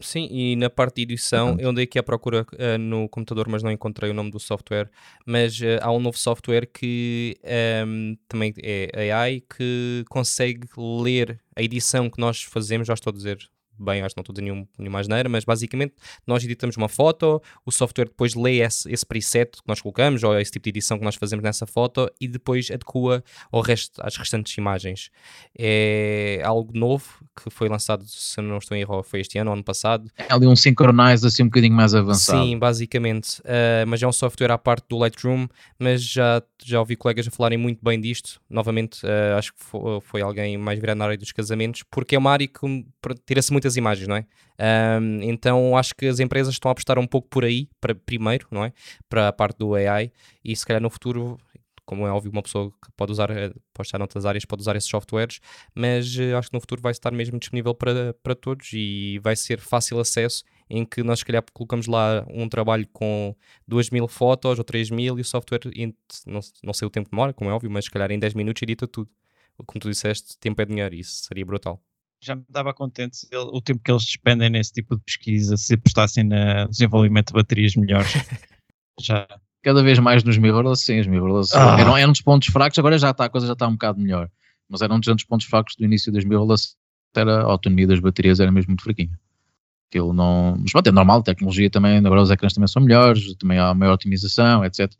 Sim, e na parte de edição, eu andei aqui à procura uh, no computador, mas não encontrei o nome do software. Mas uh, há um novo software que um, ehm, também é AI que consegue ler a edição que nós fazemos, já estou a dizer bem, acho que não estou a dizer nenhum, nenhuma asneira, mas basicamente nós editamos uma foto, o software depois lê esse, esse preset que nós colocamos, ou esse tipo de edição que nós fazemos nessa foto, e depois adequa ao resto, às restantes imagens. É algo novo que foi lançado, se não estou em erro, foi este ano, ou ano passado. É ali um synchronize assim um bocadinho mais avançado. Sim, basicamente. Uh, mas é um software à parte do Lightroom, mas já, já ouvi colegas a falarem muito bem disto. Novamente, uh, acho que foi, foi, alguém mais virado na área dos casamentos, porque é uma área que tira-se muito muitas imagens, não é? Um, então acho que as empresas estão a apostar um pouco por aí, para, primeiro, não é? Para a parte do AI e se calhar no futuro como é óbvio, uma pessoa que pode usar, eh, pode estar noutras áreas, pode usar esses softwares, mas uh, acho que no futuro vai estar mesmo disponível para, para todos e vai ser fácil acesso, em que nós, se calhar, colocamos lá um trabalho com 2 mil fotos ou 3 mil e o software, não, sei o tempo que demora, como é óbvio, mas se calhar em 10 minutos edita tudo. Como tu disseste, tempo é dinheiro, isso seria brutal já me dava contente se ele, o tempo que eles despendem nesse tipo de pesquisa, se apostassem no desenvolvimento de baterias melhores. já. Cada vez mais nos mirrorless, sim, os mirrorless ah. eram, eram dos pontos fracos, agora já está, a coisa já está um bocado melhor. Mas eram dos pontos fracos do início das mirrorless, era a autonomia das baterias era mesmo muito fraquinha. Aquilo não. Mas pronto, é normal, a tecnologia também, agora os ecrãs também são melhores, também há maior otimização, etc.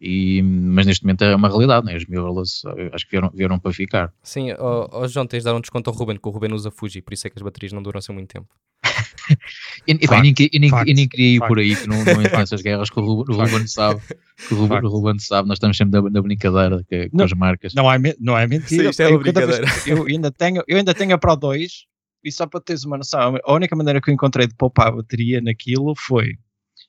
E, mas neste momento é uma realidade, né? as mirrorless acho que vieram, vieram para ficar. Sim, oh, oh João, tens de dar um desconto ao Ruben, que o Ruben usa Fuji, por isso é que as baterias não duram assim muito tempo. e, e, bem, nem, nem, nem queria ir por aí, que não, não entro nessas guerras, que o Ruben, o Ruben sabe, que o Ruben, o Ruben, sabe, nós estamos sempre na, na brincadeira que, com não, as marcas. Não é, não é mentira. Sim, isto é uma brincadeira. Eu ainda, tenho, eu ainda tenho a Pro 2 e só para teres uma noção, a única maneira que eu encontrei de poupar a bateria naquilo foi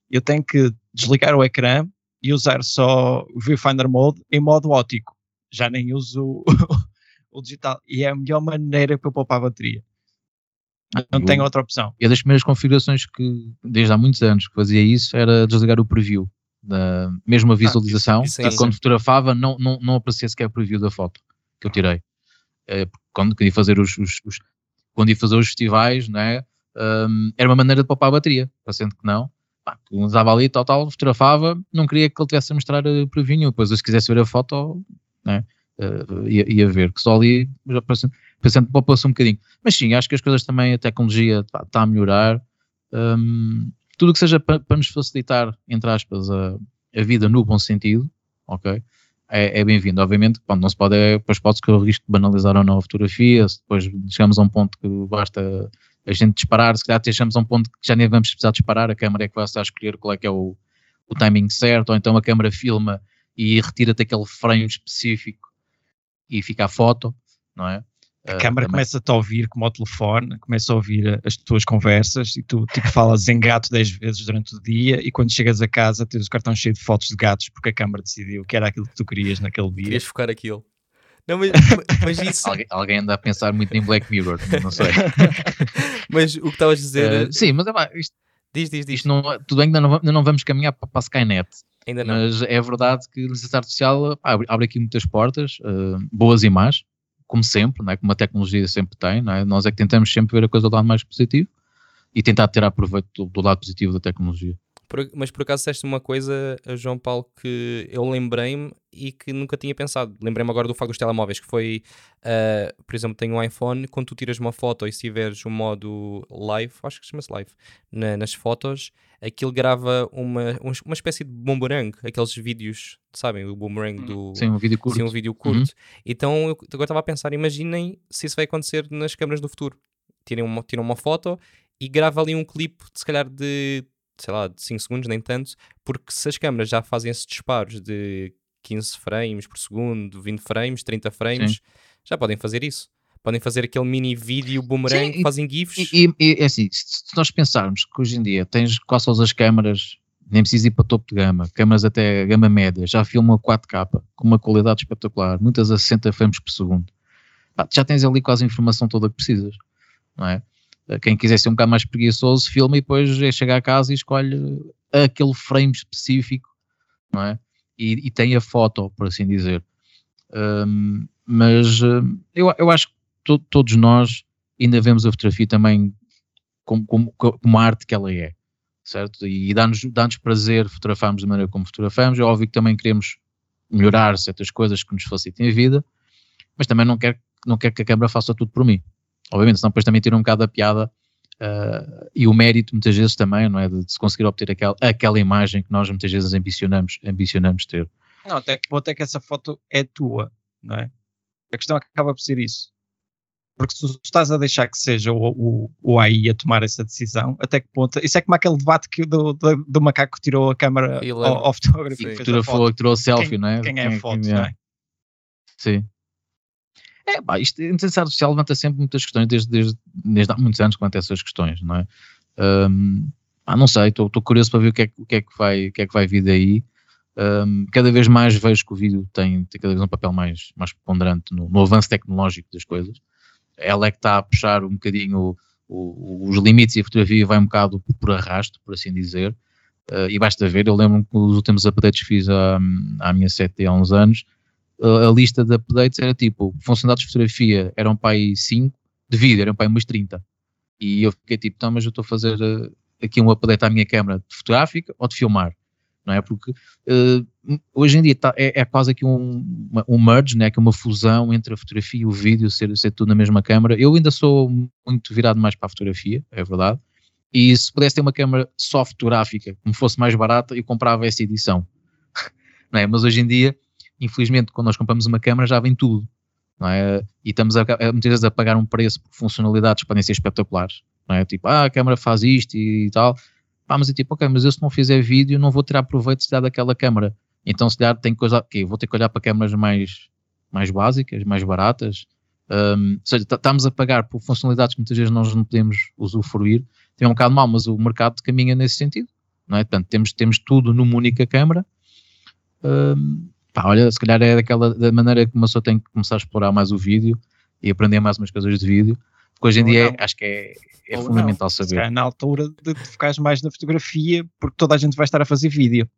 eu tenho que desligar o ecrã e usar só o Viewfinder Mode em modo ótico. Já nem uso o digital. E é a melhor maneira para eu poupar a bateria. Não tenho outra opção. E é das primeiras configurações que, desde há muitos anos, que fazia isso, era desligar o preview. Da mesma ah, visualização, ah, sim, quando fotografava, não, não, não aparecia sequer o preview da foto que eu tirei. É, quando ia fazer os, os, os, quando ia fazer os festivais, né, um, era uma maneira de poupar a bateria, parecendo que não, pá, usava ali, tal, tal, fotografava, não queria que ele tivesse a mostrar uh, por vinho, depois se quisesse ver a foto, né, uh, ia, ia, ver, que só ali, já pensando, poupa-se um bocadinho. Mas sim, acho que as coisas também, a tecnologia está a melhorar, um, tudo que seja para, para nos facilitar, entre aspas, a, a vida no bom sentido, ok? É, é bem-vindo. Obviamente, pronto, não se pode, é, depois pode-se correr o risco de banalizar ou não a fotografia, se depois chegamos a um ponto que basta a gente disparar, se calhar deixamos a um ponto que já nem vamos precisar disparar, a câmera é que vai estar a escolher qual é que é o, o timing certo, ou então a câmera filma e retira-te aquele frame específico e fica a foto, não é? A uh, câmara começa-te a ouvir como ao telefone, começa a ouvir as tuas conversas e tu tipo falas em gato 10 vezes durante o dia e quando chegas a casa tens o cartão cheio de fotos de gatos porque a câmara decidiu que era aquilo que tu querias naquele dia. Querias focar aquilo. Não, mas, mas isso... alguém, alguém, anda a pensar muito em Black Mirror, não sei. mas o que estavas a dizer... Uh, sim, mas é, isto, diz, diz, diz. Isto não, tudo bem que ainda não, ainda não vamos caminhar para, para a Skynet. Ainda não. Mas é verdade que a inteligência artificial abre, abre aqui muitas portas, uh, boas e más, como sempre, não é? como a tecnologia sempre tem. Não é? Nós é que tentamos sempre ver a coisa do lado mais positivo e tentar tirar proveito do, do lado positivo da tecnologia. Por, mas por acaso disseste uma coisa, João Paulo, que eu lembrei-me e que nunca tinha pensado. Lembrei-me agora do facto dos telemóveis, que foi, uh, por exemplo, tenho um iPhone, quando tu tiras uma foto e se tiveres o um modo live, acho que chama-se live, na, nas fotos, aquilo grava uma, uma espécie de boomerang, aqueles vídeos, sabem, o boomerang hum. do... Sim, um vídeo curto. Sim, um vídeo curto. Uhum. Então, eu agora estava a pensar, imaginem se isso vai acontecer nas câmaras do futuro. Tiram uma, tiram uma foto e grava ali um clipe, de, se calhar, de sei lá, de 5 segundos, nem tanto, porque se as câmaras já fazem esses disparos de 15 frames por segundo, 20 frames, 30 frames, Sim. já podem fazer isso. Podem fazer aquele mini vídeo boomerang, Sim, fazem GIFs. E, e, é assim, se nós pensarmos que hoje em dia tens quase todas as câmaras, nem precisas ir para topo de gama, câmaras até gama média, já filmam 4K, com uma qualidade espetacular, muitas a 60 frames por segundo. já tens ali quase a informação toda que precisas, não é? Quem quiser ser um bocado mais preguiçoso, filma e depois é chegar a casa e escolhe aquele frame específico, não é? E, e tem a foto, por assim dizer. Um, mas hum, eu, eu acho que to, todos nós ainda vemos a fotografia também como, como, como arte que ela é, certo? E dá-nos dá prazer fotografarmos da maneira como fotografamos. É óbvio que também queremos melhorar certas coisas que nos facilitem a vida, mas também não quero, não quero que a câmera faça tudo por mim obviamente, senão depois também tira um bocado a piada uh, e o mérito muitas vezes também, não é, de, de se conseguir obter aquela, aquela imagem que nós muitas vezes ambicionamos, ambicionamos ter. Não, até que ponto é que essa foto é tua, não é? A questão acaba por ser isso. Porque se tu estás a deixar que seja o, o, o AI a tomar essa decisão, até que ponto. Isso é como aquele debate que do, do, do macaco que tirou a câmera ao, ao fotógrafo. E fotografou, tirou o selfie, quem, não é? Quem é a foto, quem, não é? Sim. É, pá, isto, a inteligência artificial levanta sempre muitas questões, desde, desde, desde há muitos anos quanto a essas questões, não é? Um, ah, não sei, estou curioso para ver o que, é, o, que é que vai, o que é que vai vir daí. Um, cada vez mais vejo que o vídeo tem, tem cada vez um papel mais, mais preponderante no, no, avanço tecnológico das coisas. Ela é que está a puxar um bocadinho o, o, os limites e a fotografia vai um bocado por arrasto, por assim dizer. Uh, e basta ver, eu lembro-me que os últimos updates que fiz à, à minha 7 há uns anos, a lista de updates era tipo, funcionalidades de fotografia eram para aí 5, de vídeo eram para aí umas 30. E eu fiquei tipo, então, mas eu estou a fazer uh, aqui um update à minha câmera de fotográfica ou de filmar, não é? Porque uh, hoje em dia tá, é, é, quase aqui um, um merge, né? que uma fusão entre a fotografia e o vídeo, ser, ser tudo na mesma câmera. Eu ainda sou muito virado mais para a fotografia, é verdade. E se pudesse ter uma câmera só fotográfica, como fosse mais barata, eu comprava essa edição. não é? Mas hoje em dia infelizmente, quando nós compramos uma câmera já vem tudo. Não é? E estamos a, a, muitas vezes a pagar um preço por funcionalidades que podem ser espetaculares. Não é? Tipo, ah, a câmera faz isto e, e tal. Pá, mas é tipo, ok, mas eu se não fizer vídeo não vou tirar proveito se daquela câmera. Então se der, tem coisa, ok, vou ter que olhar para câmaras mais, mais básicas, mais baratas. Um, ou seja, estamos a pagar por funcionalidades que muitas vezes nós não podemos usufruir. Tem um bocado mal, mas o mercado caminha nesse sentido. Não é? Portanto, temos, temos tudo numa única câmara. Um, pá, olha, se calhar é daquela da maneira que uma pessoa tem que começar a explorar mais o vídeo e aprender mais umas coisas de vídeo, porque hoje em Ou dia é, acho que é, é fundamental não. saber. É na altura de focares mais na fotografia, porque toda a gente vai estar a fazer vídeo.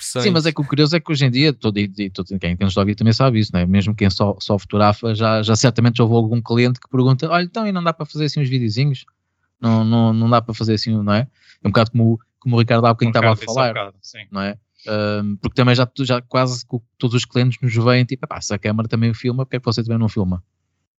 Sim, mas é que o curioso é que hoje em dia, todo, e, todo, quem nos ouvir também sabe isso, né? mesmo quem só, só fotografa, já, já certamente já houve algum cliente que pergunta: olha, então e não dá para fazer assim uns videozinhos? Não, não, não dá para fazer assim, não é? É um bocado como, como o Ricardo há bocadinho estava a falar, bocado, não é? Um, porque também já, já quase todos os clientes nos veem tipo, se a câmera também filma, porque é que você também não filma?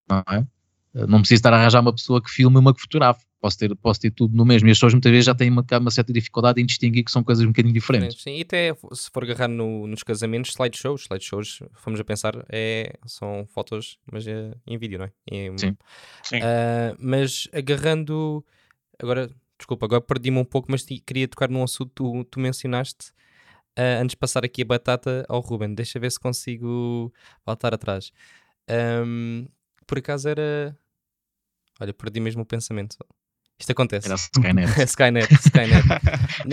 Não é? Não preciso estar a arranjar uma pessoa que filme e uma que fotografe. posso ter, posso ter tudo no mesmo. E as pessoas muitas vezes já têm uma, uma certa dificuldade em distinguir que são coisas um bocadinho diferentes. Sim, e até se for agarrar no, nos casamentos, slideshows, slideshows, fomos a pensar, é, são fotos, mas é em vídeo, não é? é Sim. Sim. Uh, mas agarrando, agora, desculpa, agora perdi-me um pouco, mas queria tocar num assunto que tu, tu mencionaste. Uh, antes de passar aqui a batata ao Ruben, deixa ver se consigo voltar atrás. Um, por acaso era. Olha, perdi mesmo o pensamento. Isto acontece. Era Skynet. Skynet, Skynet.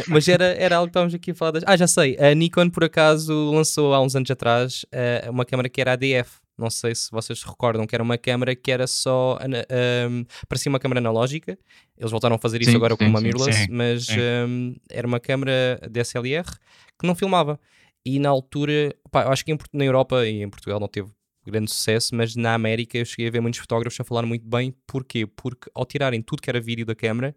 Mas era, era algo que estávamos aqui a falar. Das... Ah, já sei. A Nikon, por acaso, lançou há uns anos atrás uh, uma câmera que era ADF. Não sei se vocês se recordam, que era uma câmera que era só. Um, parecia uma câmera analógica. Eles voltaram a fazer isso Sim, agora sim, com uma mirrorless, mas um, era uma câmera DSLR que não filmava. E na altura, pá, eu acho que em na Europa e em Portugal não teve grande sucesso, mas na América eu cheguei a ver muitos fotógrafos a falar muito bem. Porquê? Porque ao tirarem tudo que era vídeo da câmera,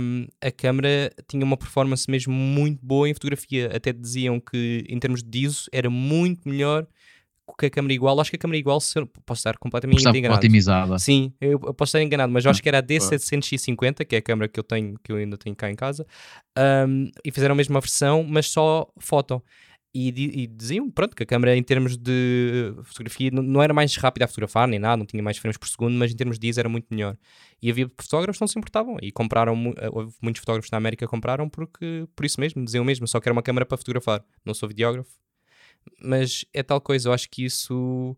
hum, a câmera tinha uma performance mesmo muito boa em fotografia. Até diziam que em termos de ISO era muito melhor que a câmera igual. Acho que a câmera igual, se eu- posso estar completamente Está enganado. otimizada. Sim, eu, eu posso estar enganado, mas eu acho que era a Pá. D750, que é a câmera que eu tenho, que eu ainda tenho cá em casa, um, e fizeram a mesma versão, mas só foto. E, e diziam, pronto, que a câmera em termos de fotografia não, não era mais rápida a fotografar, nem nada, não tinha mais frames por segundo, mas em termos de ISO era muito melhor. E havia fotógrafos que não se importavam, e compraram, eh, houve muitos fotógrafos na América que compraram porque, por isso mesmo, diziam mesmo, só quero uma câmera para fotografar, não sou videógrafo. Mas é tal coisa, eu acho que isso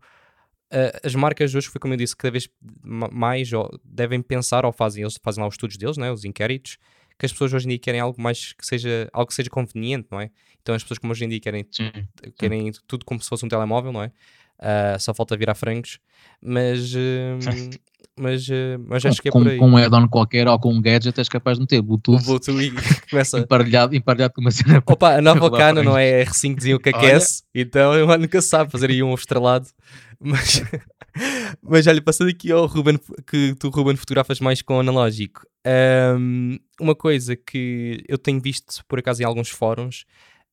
uh, as marcas hoje, foi como eu disse, cada vez ma- mais devem pensar, ou fazem, eles fazem lá os estudos deles, né, os inquéritos, que as pessoas hoje em dia querem algo mais que seja, algo que seja conveniente, não é? Então as pessoas como hoje em dia querem, Sim. querem tudo como se fosse um telemóvel, não é? Ah, só falta virar frangos, mas, hum, mas, uh, mas acho que é com, por aí. com um add-on qualquer ou com um gadget és capaz de meter O Bluetooth Bluetooth e começa. emparelhado, emparelhado com uma cena. Opa, a nova Canon não é R5 diziam que aquece, então eu nunca sabe fazer aí um estrelado. Mas, mas olha, passando aqui ao Ruben, que tu, Ruben, fotografas mais com analógico. Ahm, uma coisa que eu tenho visto, por acaso, em alguns fóruns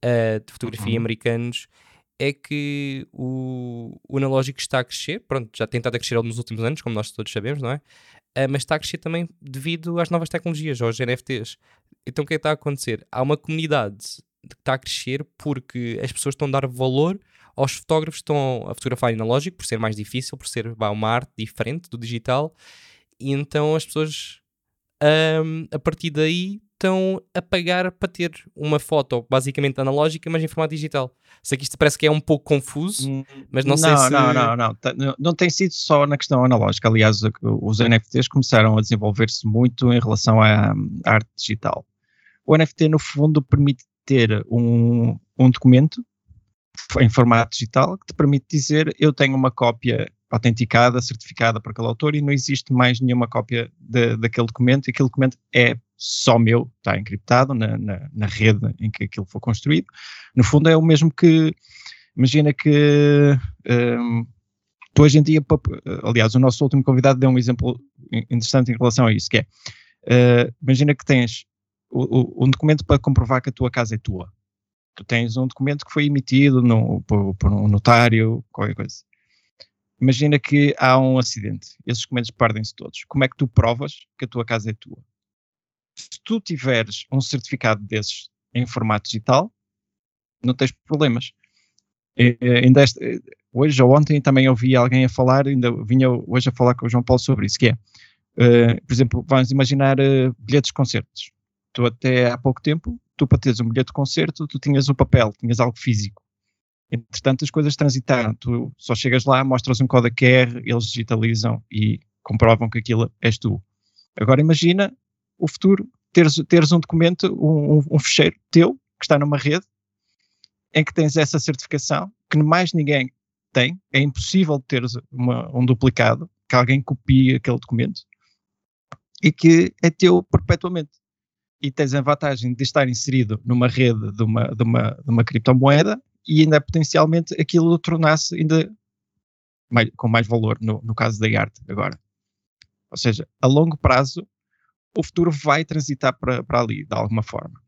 ah, de fotografia Uhum. americanos é que o, o analógico está a crescer. Pronto, já tem estado a crescer nos últimos anos, como nós todos sabemos, não é? Ah, mas está a crescer também devido às novas tecnologias, aos NFTs. Então o que é que está a acontecer? Há uma comunidade que está a crescer porque as pessoas estão a dar valor aos fotógrafos que estão a fotografar analógico, por ser mais difícil, por ser bah, uma arte diferente do digital, e então as pessoas ahm, a partir daí estão a pagar para ter uma foto basicamente analógica, mas em formato digital. Sei que isto parece que é um pouco confuso, mas não, sei se. Não, não, não. Não. Não tem sido só na questão analógica. Aliás, os NFTs começaram a desenvolver-se muito em relação à, à arte digital. O NFT, no fundo, permite ter um, um documento em formato digital que te permite dizer eu tenho uma cópia autenticada, certificada por aquele autor e não existe mais nenhuma cópia de- daquele documento e aquele documento é só meu, está encriptado na, na, na rede em que aquilo foi construído. No fundo é o mesmo que, imagina que hum, tu hoje em dia, aliás o nosso último convidado deu um exemplo in- interessante em relação a isso, que é, eh, imagina que tens um documento para comprovar que a tua casa é tua. Tu tens um documento que foi emitido no, por, por um notário, qualquer coisa. Imagina que há um acidente, esses documentos perdem-se todos. Como é que tu provas que a tua casa é tua? Se tu tiveres um certificado desses em formato digital, não tens problemas. Eh, ainda eh, hoje ou ontem também ouvi alguém a falar, ainda vinha hoje a falar com o João Paulo sobre isso, que é, eh, por exemplo, vamos imaginar eh, bilhetes de concertos. Tu até há pouco tempo, tu para teres um bilhete de concerto, tu tinhas o papel, tinhas algo físico. Entretanto, as coisas transitaram. Tu só chegas lá, mostras um código QR, eles digitalizam e comprovam que aquilo és tu. Agora imagina o futuro, teres, teres um documento, um, um- fecheiro teu, que está numa rede, em que tens essa certificação, que mais ninguém tem, é impossível teres uma- um duplicado, que alguém copie aquele documento, e que é teu perpetuamente. E tens a vantagem de estar inserido numa rede de uma, de uma, de uma criptomoeda e ainda potencialmente aquilo tornar-se ainda mais- com mais valor no, no caso da arte agora. Ou seja, a longo prazo o futuro vai transitar para, para ali, de alguma forma.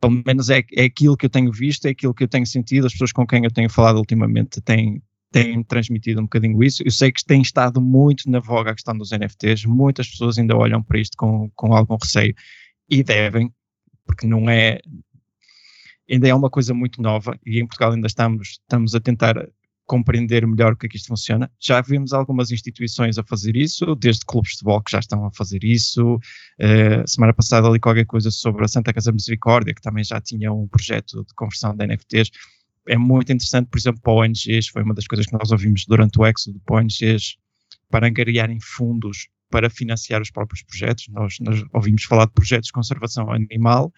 Pelo menos é, é aquilo que eu tenho visto, é aquilo que eu tenho sentido, as pessoas com quem eu tenho falado ultimamente têm, tem transmitido um bocadinho isso. Eu sei que tem estado muito na voga a questão dos NFTs, muitas pessoas ainda olham para isto com, com algum receio e devem, porque não é. Ainda é uma coisa muito nova e em Portugal ainda estamos, estamos a tentar compreender melhor o que é que isto funciona. Já vimos algumas instituições a fazer isso, desde clubes de futebol que já estão a fazer isso. Uh, semana passada ali qualquer coisa sobre a Santa Casa Misericórdia, que também já tinha um projeto de conversão de NFTs. É muito interessante, por exemplo, para ONGs, foi uma das coisas que nós ouvimos durante o Éxodo, para ONGs para angariarem fundos para financiar os próprios projetos. Nós, nós ouvimos falar de projetos de conservação animal,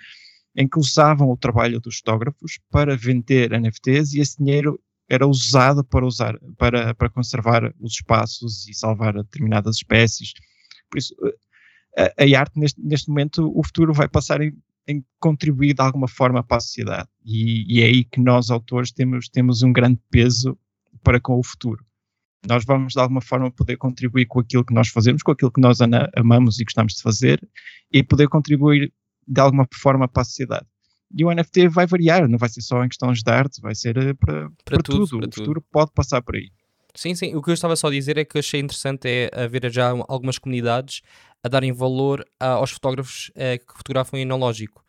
em que usavam o trabalho dos fotógrafos para vender NFTs e esse dinheiro era usado para usar para, para conservar os espaços e salvar determinadas espécies. Por isso, a, a arte neste, neste momento, o futuro vai passar em, em contribuir de alguma forma para a sociedade e, e, é aí que nós autores temos temos um grande peso para com o futuro. Nós vamos de alguma forma poder contribuir com aquilo que nós fazemos, com aquilo que nós amamos e gostamos de fazer e poder contribuir de alguma forma para a sociedade. E o NFT vai variar, não vai ser só em questões de arte, vai ser eh, para, para, para tudo. tudo. Para o tudo. futuro pode passar por aí. Sim, sim. O que eu estava só a dizer é que achei interessante é haver já algumas comunidades a darem valor aos fotógrafos eh, que fotografam em analógico.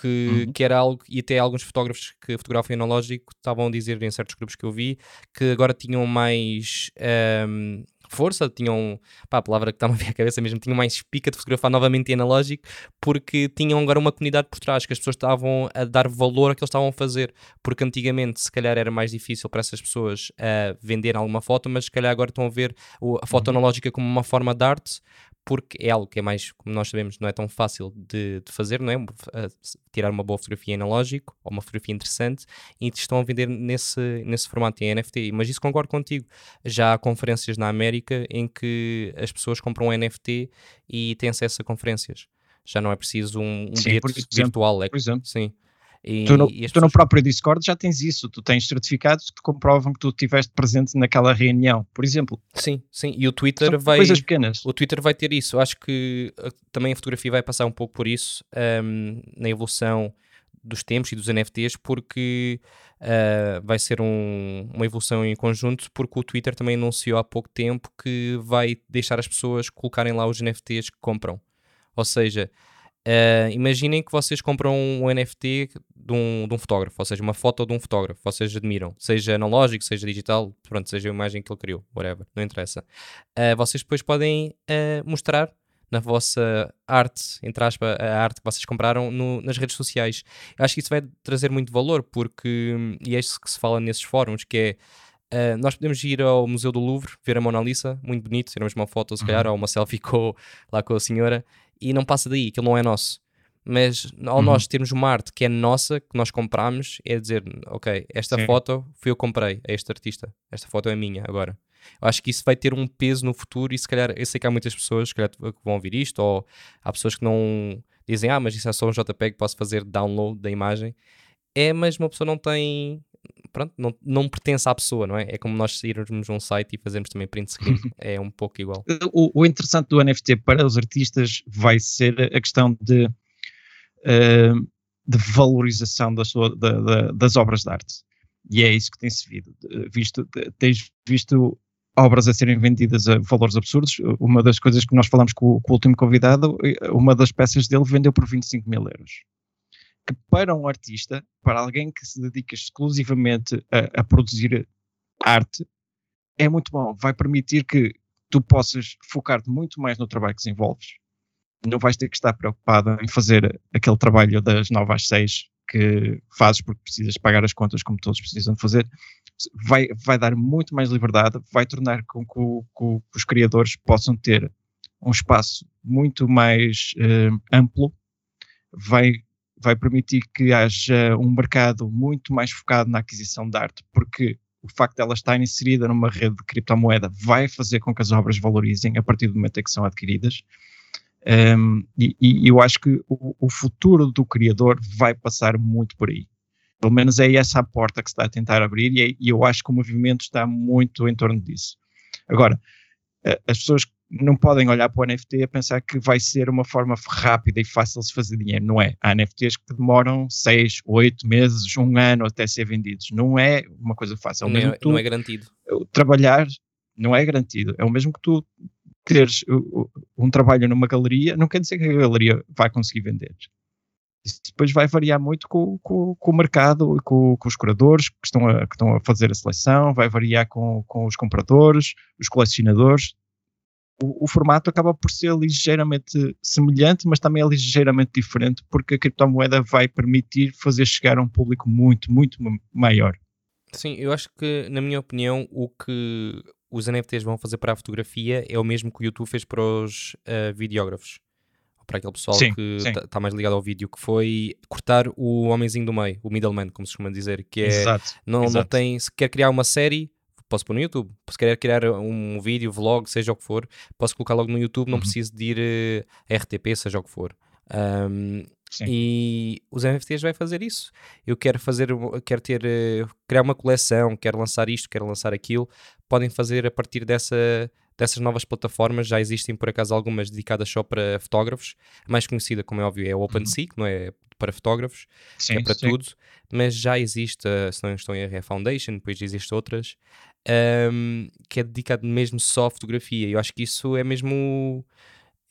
Que, uhum. que era algo, e até alguns fotógrafos que fotografam em analógico estavam a dizer em certos grupos que eu vi que agora tinham mais um, ehm, força, tinham, pá, a palavra que está-me a vir à cabeça mesmo, tinham mais pica de fotografar novamente em analógico, porque tinham agora uma comunidade por trás, que as pessoas estavam a dar valor ao que eles estavam a fazer, porque antigamente se calhar era mais difícil para essas pessoas uh, vender alguma foto, mas se calhar agora estão a ver a foto uhum. analógica como uma forma de arte, porque é algo que é mais, como nós sabemos, não é tão fácil de, de fazer, não é? tirar uma boa fotografia analógico ou uma fotografia interessante e estão a vender nesse, nesse formato em NFT. Mas isso concordo contigo. Já há conferências na América em que as pessoas compram um NFT e têm acesso a conferências. Já não é preciso um, um Sim, bilhete exemplo, virtual. É, por exemplo. Sim. E, tu, no, tu pessoas... no, próprio Discord já tens isso, tu tens certificados que comprovam que tu estiveste presente naquela reunião, por exemplo. Sim, sim, e o Twitter São vai. Coisas pequenas. O Twitter vai ter isso. Acho que uh, também a fotografia vai passar um pouco por isso um, na evolução dos tempos e dos NFTs, porque uh, vai ser um, uma evolução em conjunto, porque o Twitter também anunciou há pouco tempo que vai deixar as pessoas colocarem lá os NFTs que compram. Ou seja, Uh, imaginem que vocês compram um NFT de um, de um, fotógrafo, ou seja, uma foto de um fotógrafo, vocês admiram, seja analógico, seja digital, pronto, seja a imagem que ele criou, whatever, não interessa. Uh, vocês depois podem uh, mostrar na vossa arte, entre aspas, a arte que vocês compraram no, nas redes sociais. Eu acho que isso vai trazer muito valor, porque, e é isso que se fala nesses fóruns, que é, nós podemos ir ao Museu do Louvre, ver a Mona Lisa, muito bonito, tiramos uma foto, se calhar, uhum. ou uma selfie com, lá com a senhora, e não passa daí, aquilo não é nosso. Mas ao uhum. nós termos uma arte que é nossa, que nós compramos, é dizer, ok, esta Sim. foto fui eu que comprei a este artista, esta foto é minha agora. Eu acho que isso vai ter um peso no futuro e se calhar, eu sei que há muitas pessoas que vão ouvir isto, ou há pessoas que não dizem, ah, mas isso é só um JPEG, posso fazer download da imagem. É, mas uma pessoa não tem pronto, não, não pertence à pessoa, não é? É como nós sairmos um site e fazermos também print screen, é um pouco igual. O, o, interessante do NFT para os artistas vai ser a questão de, uh, de valorização da sua, da, da, das obras de arte. E é isso que tem-se visto. Tens visto obras a serem vendidas a valores absurdos. Uma das coisas que nós falamos com, com o último convidado, uma das peças dele vendeu por 25 mil euros que para um artista, para alguém que se dedica exclusivamente a, a produzir arte, é muito bom. Vai permitir que tu possas focar-te muito mais no trabalho que desenvolves. Não vais ter que estar preocupado em fazer aquele trabalho das 9 às 6 que fazes porque precisas pagar as contas como todos precisam fazer. Vai, vai dar muito mais liberdade, vai tornar com que, que os criadores possam ter um espaço muito mais uh, amplo, vai vai permitir que haja um mercado muito mais focado na aquisição de arte, porque o facto de ela estar inserida numa rede de criptomoeda vai fazer com que as obras valorizem a partir do momento em que são adquiridas. Um, e, e, eu acho que o, o, futuro do criador vai passar muito por aí. Pelo menos é essa a porta que se está a tentar abrir e, e eu acho que o movimento está muito em torno disso. Agora, as pessoas não podem olhar para o NFT a pensar que vai ser uma forma rápida e fácil de fazer dinheiro. Não é. Há NFTs que demoram 6, 8 meses, um ano até ser vendidos. Não é uma coisa fácil. É não, é, tu, não é garantido. Trabalhar não é garantido. É o mesmo que tu teres um trabalho numa galeria, não quer dizer que a galeria vai conseguir vender. Isso depois vai variar muito com, com, com o mercado e com, com, os curadores que estão, a, que estão a fazer a seleção, vai variar com, com os compradores, os colecionadores. O, o, formato acaba por ser ligeiramente semelhante, mas também é ligeiramente diferente, porque a criptomoeda vai permitir fazer chegar a um público muito, muito maior. Sim, eu acho que, na minha opinião, o que os NFTs vão fazer para a fotografia é o mesmo que o YouTube fez para os uh, videógrafos para aquele pessoal sim, que está tá mais ligado ao vídeo, que foi cortar o homenzinho do meio, o middleman, como se costuma dizer, que é exato, não, exato. não tem, se quer criar uma série, posso pôr no YouTube. Se querer criar um vídeo, vlog, seja o que for, posso colocar logo no YouTube, não uhum. preciso de ir uh, RTP, seja o que for. Um, e os NFTs vai fazer isso. Eu quero fazer, quero ter, uh, criar uma coleção, quero lançar isto, quero lançar aquilo. Podem fazer a partir dessa dessas novas plataformas já existem por acaso algumas dedicadas só para fotógrafos. A mais conhecida, como é óbvio, é o OpenSea, uhum. que não é para fotógrafos, sim, é para sim. tudo, mas já existe, se não estou em erro, é a Foundation, depois existem outras, um, que é dedicado mesmo só à fotografia. Eu acho que isso é mesmo.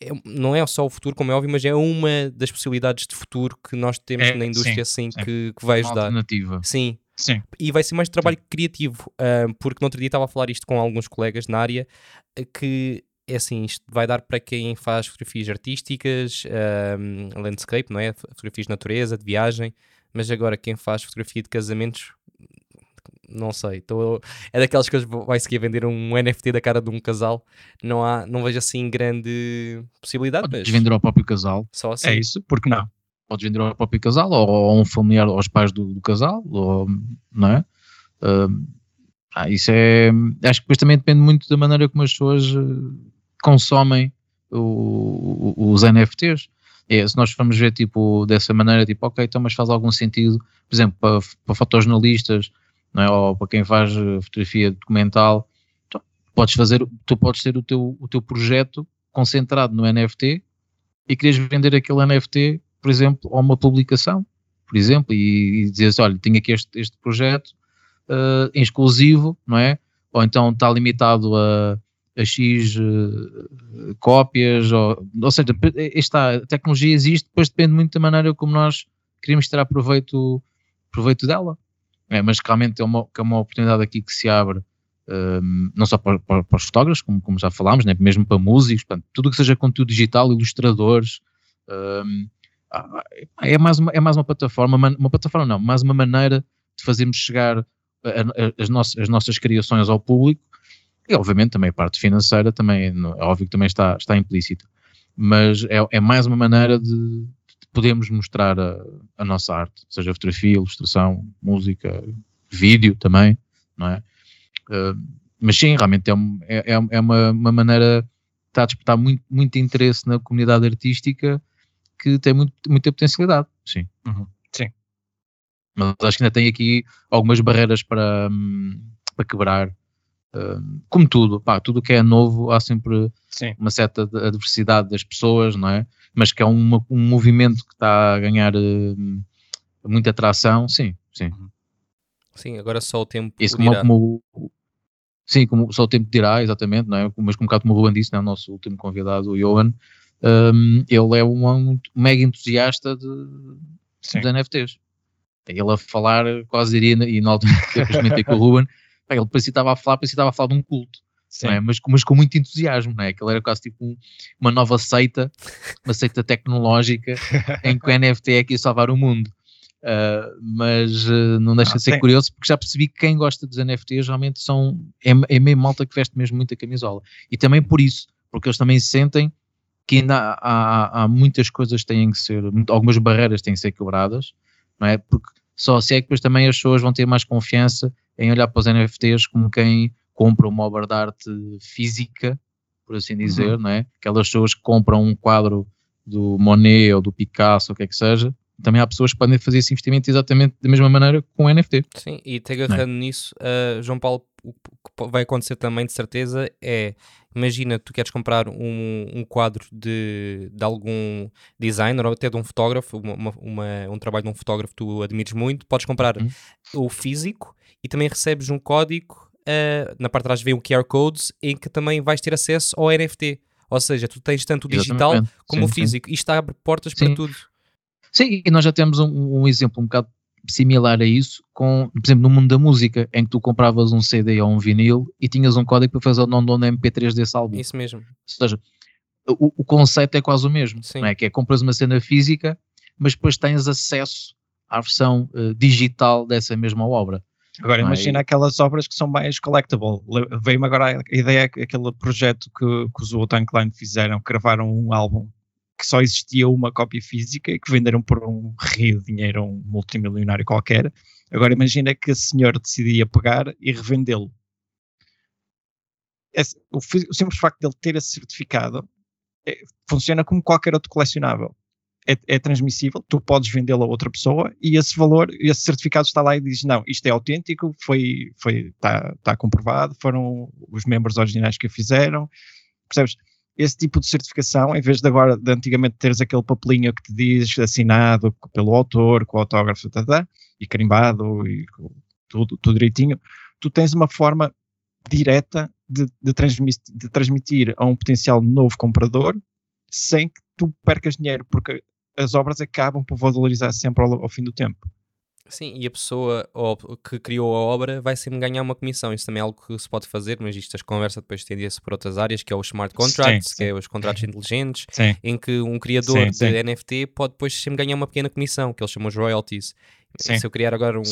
É, não é só o futuro, como é óbvio, mas é uma das possibilidades de futuro que nós temos é, na indústria sim, assim que, que vai ajudar. Uma alternativa. Sim, Sim. E vai ser mais trabalho Sim. criativo, uh, porque no outro dia estava a falar isto com alguns colegas na área, uh, que é assim, isto vai dar para quem faz fotografias artísticas, uh, landscape, não é? Fotografias de natureza, de viagem, mas agora quem faz fotografia de casamentos, não sei, tô, é daquelas coisas que vai seguir vender um NFT da cara de um casal, não há, não vejo assim grande possibilidade. Podes mas... vender ao próprio casal. Só assim. É isso, porque não? podes vender ao próprio casal ou a um familiar aos pais do, do casal, ou, não é? Uh, ah, isso é. Acho que depois também depende muito da maneira como as pessoas eh, consomem o, o, os NFTs. É, se nós formos ver tipo dessa maneira, tipo, ok, então mas faz algum sentido, por exemplo, para, para fotojornalistas, não é? ou para quem faz eh, fotografia documental, então, podes fazer, tu podes ter o teu, o teu projeto concentrado no NFT e queres vender aquele NFT por exemplo, a uma publicação, por exemplo, e, e dizer olha, tenho aqui este, este projeto uh, em exclusivo, não é? Ou então está limitado a, a X uh, cópias, ou, ou seja, esta, a tecnologia existe, depois depende muito da maneira como nós queremos tirar proveito, proveito dela. É, mas realmente é uma, é uma oportunidade aqui que se abre um, não só para, para, para, os fotógrafos, como, como já falámos, né? mesmo para músicos, portanto, tudo que seja conteúdo digital, ilustradores, um, ehm, ah, é mais uma, é mais uma plataforma, uma plataforma não, mais uma maneira de fazermos chegar a, a, as, nossas, as nossas criações ao público e obviamente também a parte financeira também, é óbvio que também está, está implícita, mas é, é mais uma maneira de, de podermos mostrar a, a, nossa arte, seja fotografia, ilustração, música, vídeo também, não é? Uh, mas sim, realmente é, é, é, é uma, uma maneira está a despertar muito, muito interesse na comunidade artística que tem muito, muita potencialidade, sim. Uhum. Sim. Mas acho que ainda tem aqui algumas barreiras para, hum, para quebrar. Hum, como tudo, pá, tudo que é novo há sempre sim. uma certa adversidade das pessoas, não é? Mas que é um, um movimento que está a ganhar hum, muita atração, sim, sim. Uhum. Sim, agora só o tempo Isso como, como, Sim, como só o tempo dirá, exatamente, não é? Mas como um bocado como o Ruben disse, não é? o nosso último convidado, o Johan, um, ele é um, mega entusiasta de, de NFTs. Ele a falar, quase diria, e na altura que eu comentei com o Ruben, ele parecia estava a falar, parecia estava a falar de um culto. É? Mas, mas, com muito entusiasmo, não é? Ele era quase tipo um, uma nova seita, uma seita tecnológica em que o NFT é aqui salvar o mundo. Uh, mas uh, não deixa ah, de ser curioso porque já percebi que quem gosta dos NFTs realmente são é, é meio malta que veste mesmo muita camisola e também por isso, porque eles também sentem que ainda há, há, muitas coisas que têm que ser, algumas barreiras têm que ser quebradas, não é? Porque só se é que depois também as pessoas vão ter mais confiança em olhar para os NFTs como quem compra uma obra de arte física, por assim dizer, uhum. não é? Aquelas pessoas que compram um quadro do Monet ou do Picasso, ou o que é que seja, também há pessoas que podem fazer esse investimento exatamente da mesma maneira com o NFT. Sim, e te agarrando nisso, uh, João Paulo, o que vai acontecer também de certeza é, imagina tu queres comprar um, um quadro de, de algum designer ou até de um fotógrafo, uma, uma, um trabalho de um fotógrafo que tu admires muito, podes comprar uhum. o físico e também recebes um código, uh, na parte de trás vem o QR Codes, em que também vais ter acesso ao NFT. Ou seja, tu tens tanto o digital Exatamente. como sim, o físico. Sim. Isto abre portas sim. para tudo. Sim, e nós já temos um, um, exemplo um bocado similar a isso, com, por exemplo, no mundo da música, em que tu compravas um CD ou um vinil e tinhas um código para fazer o download MP3 desse álbum. Isso mesmo. Ou seja, o, o conceito é quase o mesmo, Sim. não é? Que é compras uma cena física, mas depois tens acesso à versão uh, digital dessa mesma obra. Agora imagina aquelas obras que são mais collectible. Veio-me agora a ideia, aquele projeto que, que os Wu-Tang Clan fizeram, gravaram um álbum que só existia uma cópia física e que venderam por um rio de dinheiro a um multimilionário qualquer. Agora imagina que a senhora decidia pegar e revendê-lo. O, o, simples facto de ele ter esse certificado é, funciona como qualquer outro colecionável. É, é transmissível, tu podes vendê-lo a outra pessoa e esse valor, esse certificado está lá e diz: Não, isto é autêntico, foi, foi, está, está comprovado, foram os membros originais que o fizeram. Percebes? esse tipo de certificação, em vez de agora, de antigamente teres aquele papelinho que te diz assinado pelo autor, com o autógrafo, tá, tá, e carimbado, e tudo, tudo direitinho, tu tens uma forma direta de, de, transmitir, de transmitir a um potencial novo comprador sem que tu percas dinheiro, porque as obras acabam por valorizar sempre ao, ao fim do tempo. Sim, e a pessoa que criou a obra vai sempre ganhar uma comissão. Isso também é algo que se pode fazer, mas isto as conversas depois estendia-se por outras áreas, que é o smart contracts, sim, sim. que é os contratos inteligentes, sim. em que um criador de NFT pode depois sempre ganhar uma pequena comissão, que eles chamam os royalties. Se eu criar agora um,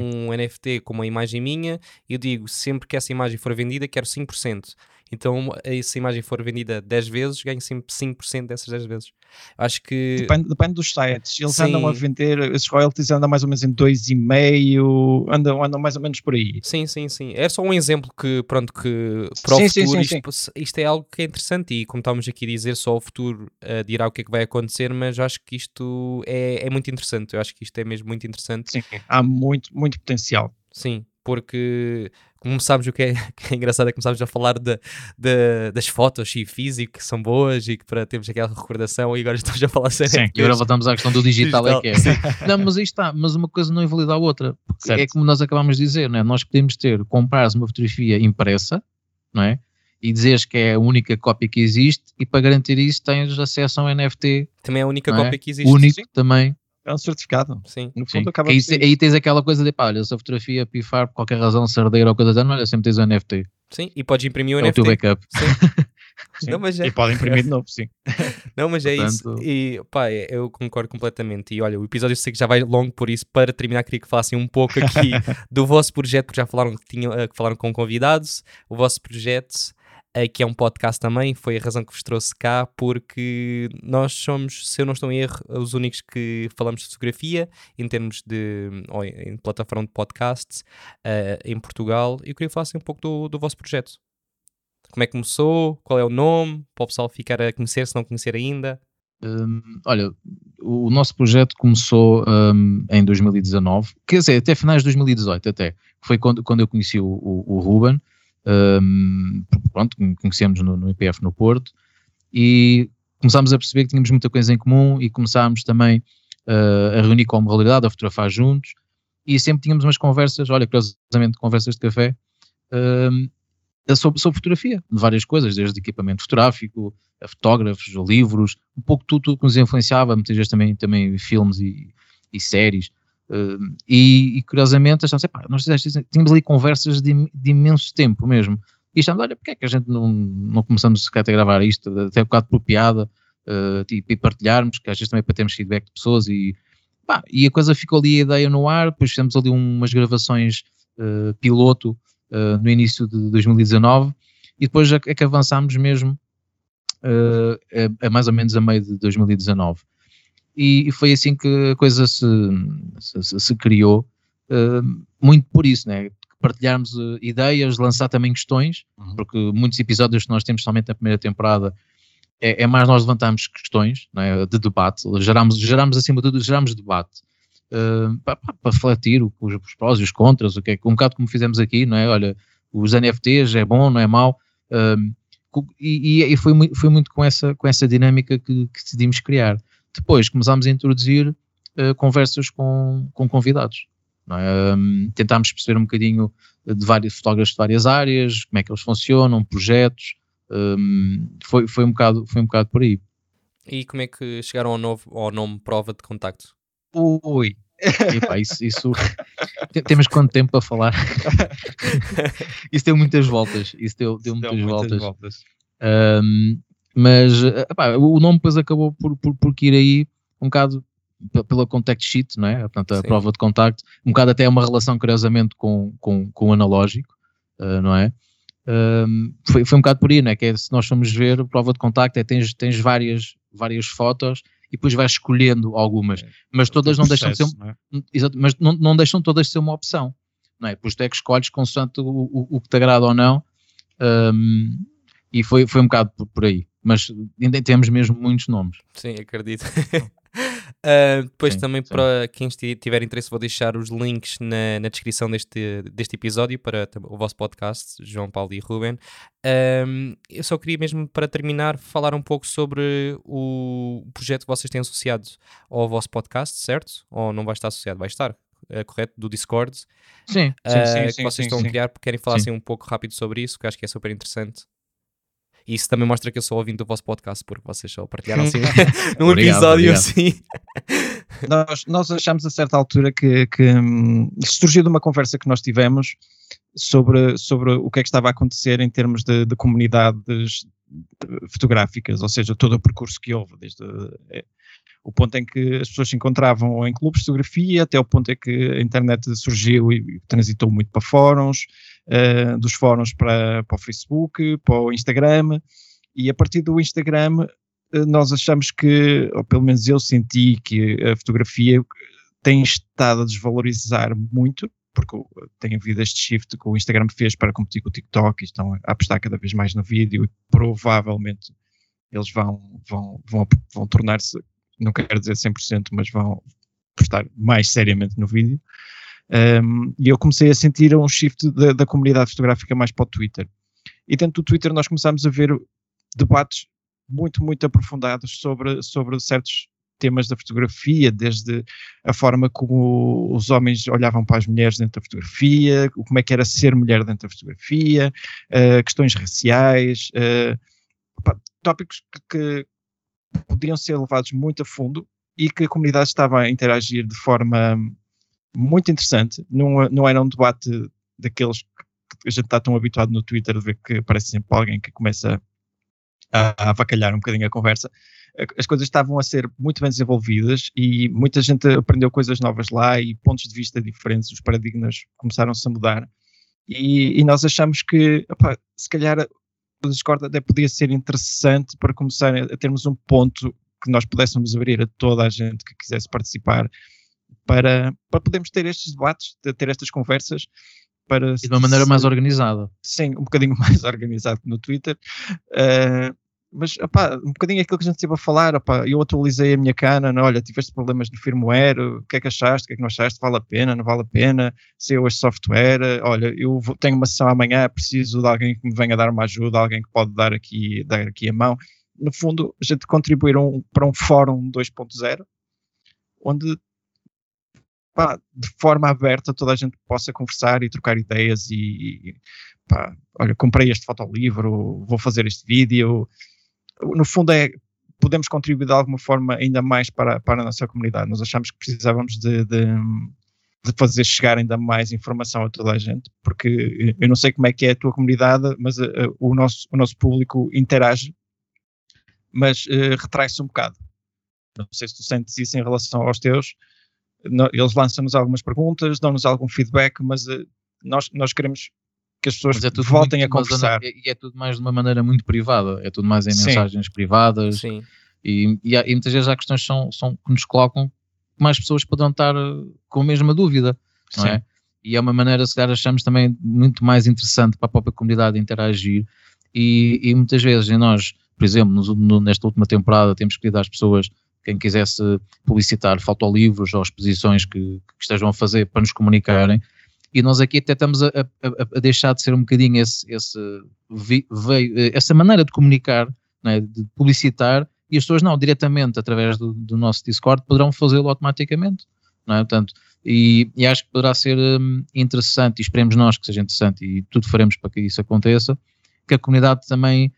um NFT com uma imagem minha, eu digo sempre que essa imagem for vendida, quero 5%. Então, se a imagem for vendida 10 vezes, ganho sempre 5% dessas 10 vezes. Acho que. Depende, depende dos sites. Eles Sim. andam a vender, esses royalties andam mais ou menos em 2,5, andam, andam mais ou menos por aí. Sim, sim, sim. É só um exemplo que, pronto, que para o sim, futuro sim, isto, isto, é algo que é interessante e, como estávamos aqui a dizer, só o futuro uh, dirá o que é que vai acontecer, mas acho que isto é, é muito interessante. Eu acho que isto é mesmo muito interessante. Sim, há muito, muito potencial. Sim, porque como sabes o que é, que é engraçado é que começámos a falar de, de, das fotos e físico que são boas e que para termos aquela recordação e agora estamos a falar sério. Sim, e agora voltamos à questão do digital, digital. é que é. Não, mas aí está, mas uma coisa não invalida a outra. É como nós acabamos de dizer, não é? nós podemos ter, comprar uma fotografia impressa, não é? E dizeres que é a única cópia que existe e para garantir isso tens acesso a um NFT. Também é a única cópia é? que existe. Único sim. também. É um certificado. Sim. No fundo, Sim. acaba aí, aí tens aquela coisa de pá, olha, se a fotografia pifar por qualquer razão, sardeira ou coisa da olha, sempre tens o NFT. Sim, e podes imprimir o é NFT. o teu backup. Sim. sim. Não, mas é... E pode imprimir de novo, sim. Não, mas é Portanto... isso. E pá, é, eu concordo completamente. E olha, o episódio eu sei que já vai longo, por isso, para terminar, queria que falassem um pouco aqui do vosso projeto, porque já falaram que, tinham, eh, que falaram com convidados, o vosso projeto que é um podcast também, foi a razão que vos trouxe cá, porque nós somos, se eu não estou em erro, os únicos que falamos de fotografia em termos de ou em plataforma de podcasts uh, em Portugal. Eu queria falar assim, um pouco do, do vosso projeto. Como é que começou? Qual é o nome? Para o pessoal ficar a conhecer, se não conhecer ainda. Um, olha, o nosso projeto começou um, em 2019, quer dizer, até finais de 2018 até, foi quando, quando eu conheci o, o, o Ruben, um, pronto, conhecemos no, no IPF no Porto, e começámos a perceber que tínhamos muita coisa em comum e começámos também uh, a reunir com a moralidade, a fotografar juntos, e sempre tínhamos umas conversas, olha, curiosamente conversas de café, uh, sobre, sobre fotografia, de várias coisas, desde equipamento fotográfico, a fotógrafos, a livros, um pouco tudo, tudo que nos influenciava, muitas vezes também, também filmes e, e séries. Uh, e, e, curiosamente achamos, epá, nós tínhamos ali conversas de, de, imenso tempo mesmo. E achamos, olha, porque é que a gente não, não começamos a gravar isto, até um bocado por piada, uh, e, e, partilharmos, que às vezes também para termos feedback de pessoas e, pá, e a coisa ficou ali a ideia no ar, depois fizemos ali umas gravações uh, piloto no início de 2019 e depois é, é que avançámos mesmo a, a mais ou menos a meio de 2019 e, e foi assim que a coisa se, se, se criou, uh, muito por isso, né? partilharmos uh, ideias, lançar também questões, uhum. porque muitos episódios que nós temos somente na primeira temporada é, é, mais nós levantarmos questões é? de debate, geramos, geramos acima de tudo, geramos debate uh, para, para refletir os, os prós e os contras, o que é, um bocado como fizemos aqui, não é? Olha, os NFTs é bom, não é mau, uh, e, e, foi, foi muito com essa, com essa dinâmica que, que decidimos criar. Depois começámos a introduzir uh, conversas com, com convidados. É? Um, tentámos perceber um bocadinho de vários fotógrafos de várias áreas, como é que eles funcionam, projetos, um, foi, foi, um bocado, foi um bocado por aí. E como é que chegaram ao, novo, ao nome Prova de Contacto? Ui. Epá, isso, isso... temos quanto tempo para falar? isso deu muitas voltas. Isso deu, deu, muitas, deu voltas. muitas voltas. Um, mas epá, o nome depois acabou por, por, por ir aí um bocado pela contact sheet, não é? Portanto, a Sim. prova de contacto, um bocado até uma relação, curiosamente, com, com, com o analógico, uh, não é? Um, foi, foi um bocado por aí, né? que é, se nós formos ver, a prova de contacto é tens, tens várias, várias fotos e depois vais escolhendo algumas, é, mas todas não deixam de ser não é? exato, mas não, não deixam todas de ser uma opção, não é? Pois tu é que escolhes consoante o, o, o que te agrada ou não, um, e foi, foi um bocado por, por aí, mas ainda temos mesmo muitos nomes. Sim, acredito. Uh, depois sim, também sim. para quem tiver interesse vou deixar os links na, na descrição deste, deste episódio para o vosso podcast, João Paulo e Ruben. Um, eu só queria mesmo para terminar falar um pouco sobre o projeto que vocês têm associado ao vosso podcast, certo? Ou não vai estar associado? Vai estar, é correto? Do Discord. Sim, uh, sim, sim, que vocês estão a criar, querem falar assim um pouco rápido sobre isso, que acho que é super interessante. E isso também mostra que eu sou ouvindo do vosso podcast, porque vocês só partilharam assim num obrigado, episódio obrigado. assim. Nós, nós achamos a certa altura que, que hum, surgiu de uma conversa que nós tivemos sobre, sobre o que é que estava a acontecer em termos de, de comunidades fotográficas, ou seja, todo o percurso que houve, desde é, o ponto em que as pessoas se encontravam em clubes de fotografia, até o ponto em que a internet surgiu e transitou muito para fóruns, uh, dos fóruns para, para o Facebook, para o Instagram, e a partir do Instagram uh, nós achamos que, ou pelo menos eu senti que a fotografia tem estado a desvalorizar muito, porque tem havido este shift que o Instagram fez para competir com o TikTok e estão a apostar cada vez mais no vídeo e provavelmente eles vão, vão, vão, vão tornar-se, não quero dizer 100%, mas vão apostar mais seriamente no vídeo. E eu comecei a sentir um shift da, da, comunidade fotográfica mais para o Twitter. E dentro do Twitter nós começámos a ver debates muito, muito aprofundados sobre, sobre certos temas da fotografia, desde a forma como os homens olhavam para as mulheres dentro da fotografia, como é que era ser mulher dentro da fotografia, uh, questões raciais, uh, tópicos que, que podiam ser levados muito a fundo e que a comunidade estava a interagir de forma muito interessante. Não, não era um debate daqueles que a gente está tão habituado no Twitter de ver que aparece sempre alguém que começa a, a avacalhar um bocadinho a conversa. As coisas estavam a ser muito bem desenvolvidas e muita gente aprendeu coisas novas lá e pontos de vista diferentes, os paradigmas começaram-se a mudar. E, e, nós achamos que, opa, se calhar, o Discord até podia ser interessante para começar a termos um ponto que nós pudéssemos abrir a toda a gente que quisesse participar para, para podermos ter estes debates, ter estas conversas. Para e de uma maneira mais organizada. Sim, um bocadinho mais organizado no Twitter. Uh, mas opá, um bocadinho aquilo que a gente esteve a falar, opá, eu atualizei a minha cana, olha, tiveste problemas no firmware, o que é que achaste, o que é que não achaste, vale a pena, não vale a pena, se eu este software, olha, eu vou, tenho uma sessão amanhã, preciso de alguém que me venha dar uma ajuda, alguém que pode dar aqui, dar aqui a mão. No fundo, a gente contribuir um, para um fórum 2.0, onde pá, de forma aberta toda a gente possa conversar e trocar ideias e, pá, olha, comprei este fotolivro, vou fazer este vídeo. No fundo é, podemos contribuir de alguma forma ainda mais para, para a nossa comunidade. Nós achamos que precisávamos de, de, de fazer chegar ainda mais informação a toda a gente, porque eu não sei como é que é a tua comunidade, mas uh, o, nosso, o nosso público interage, mas uh, retrai-se um bocado. Não sei se tu sentes isso em relação aos teus, eles lançam-nos algumas perguntas, dão-nos algum feedback, mas uh, nós, nós queremos que as pessoas é voltem muito, a conversar. E é, é, tudo mais de uma maneira muito privada, é tudo mais em Sim. mensagens privadas. Sim. E, e, há, e, muitas vezes há questões são, são, que nos colocam que mais pessoas poderão estar eh, com a mesma dúvida, não é? E é uma maneira, se calhar, achamos também muito mais interessante para a própria comunidade interagir. E, e muitas vezes nós por exemplo, no, no, nesta última temporada temos pedido às pessoas, quem quisesse publicitar fotolivros ou exposições que, que estejam a fazer para nos comunicarem, e nós aqui até estamos a, a, a deixar de ser um bocadinho esse, esse veio, essa maneira de comunicar, né, de publicitar, e as pessoas não, diretamente através do, do nosso Discord poderão fazê-lo automaticamente, não é? Portanto, e, e, acho que poderá ser um, interessante, e esperemos nós que seja interessante, e tudo faremos para que isso aconteça, que a comunidade também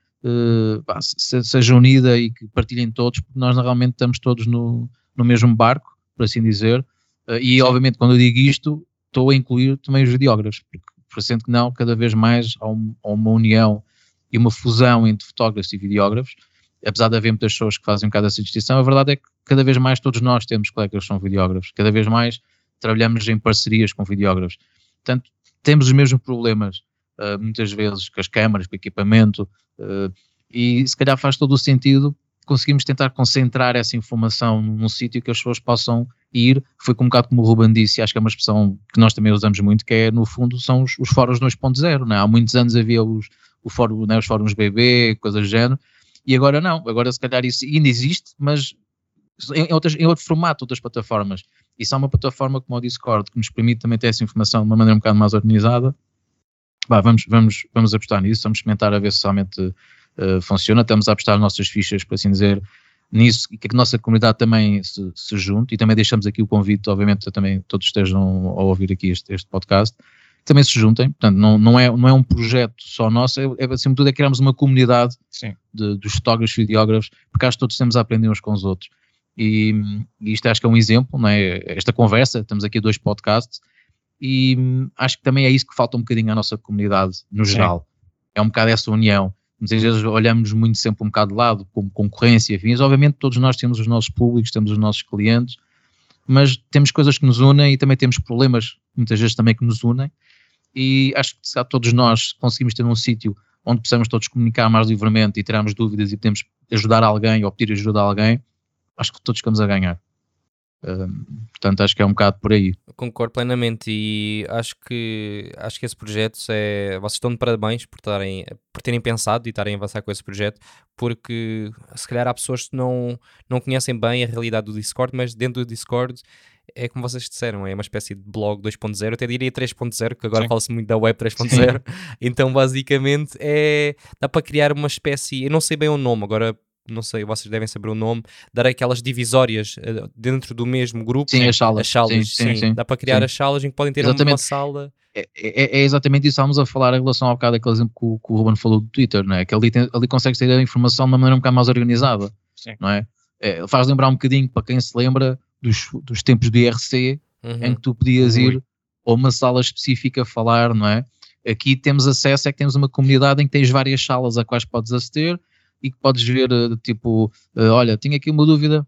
se, seja unida e que partilhem todos, porque nós realmente estamos todos no, no mesmo barco, por assim dizer, uh, e obviamente quando eu digo isto, estou a incluir também os videógrafos, porque parecendo que não, cada vez mais há, um, há uma união e uma fusão entre fotógrafos e videógrafos, apesar de haver muitas pessoas que fazem um bocado essa distinção, a verdade é que cada vez mais todos nós temos colegas que são videógrafos, cada vez mais trabalhamos em parcerias com videógrafos. Portanto, temos os mesmos problemas, uh, muitas vezes, com as câmaras, com o equipamento, uh, e se calhar faz todo o sentido conseguimos tentar concentrar essa informação num sítio que as pessoas possam ir. Foi um bocado como o Ruben disse, acho que é uma expressão que nós também usamos muito, que é, no fundo, são os, os fóruns 2.0. Né? Há muitos anos havia os, o fórum, né, os fóruns BB, coisas do género, e agora não. Agora, se calhar, isso ainda existe, mas em, outras, em outro formato, outras plataformas. E só uma plataforma como o Discord, que nos permite também ter essa informação de uma maneira um bocado mais organizada. Bah, vamos, vamos, vamos apostar nisso, vamos experimentar a ver se realmente uh, funciona. Estamos a apostar nossas fichas, por assim dizer, nisso e que a nossa comunidade também se, se junte e também deixamos aqui o convite, obviamente, também todos estejam a ouvir aqui este, este podcast, também se juntem, portanto, não, não, é, não é um projeto só nosso, é, é acima de tudo é criarmos uma comunidade de, dos fotógrafos e videógrafos, porque acho que todos temos a aprender uns com os outros. E, e isto acho que é um exemplo, não é? Esta conversa, estamos aqui dois podcasts, e acho que também é isso que falta um bocadinho à nossa comunidade no geral. É um bocado essa união muitas vezes olhamos muito sempre um bocado de lado, como concorrência, fins. Obviamente, todos nós temos os nossos públicos, temos os nossos clientes, mas temos coisas que nos unem e também temos problemas, muitas vezes também que nos unem. E acho que se todos nós conseguimos ter um sítio onde possamos todos comunicar mais livremente e tirarmos dúvidas e podemos ajudar alguém ou pedir ajuda a alguém, acho que todos ficamos a ganhar portanto, acho que é um bocado por aí. Concordo plenamente e acho que, acho que esse projeto é. Vocês estão de parabéns por, tarem, por terem pensado e estarem a avançar com esse projeto, porque se calhar há pessoas que não, não conhecem bem a realidade do Discord, mas dentro do Discord é como vocês disseram, é uma espécie de blog 2.0, até diria 3.0, que agora fala-se muito da web 3.0. então, basicamente, é dá para criar uma espécie, eu não sei bem o nome, agora não sei, vocês devem saber o nome, dar aquelas divisórias uh, dentro do mesmo grupo. Sim, as salas. As salas, sim, sim, sim. Dá para criar as salas em que podem ter exatamente. uma sala. É, é, é, exatamente isso que estávamos a falar em relação ao bocado aquele exemplo que o, que o Ruben falou do Twitter, não é? Que ali, tem, ali consegue ter a informação de uma maneira um bocado mais organizada, sim. não é? é? Faz lembrar um bocadinho, para quem se lembra, dos, dos tempos do IRC, uhum. em que tu podias uhum. ir a uma sala específica a falar, não é? Aqui temos acesso, é que temos uma comunidade em que tens várias salas a quais podes aceder e que podes ver, eh, tipo, uh, olha, tinha aqui uma dúvida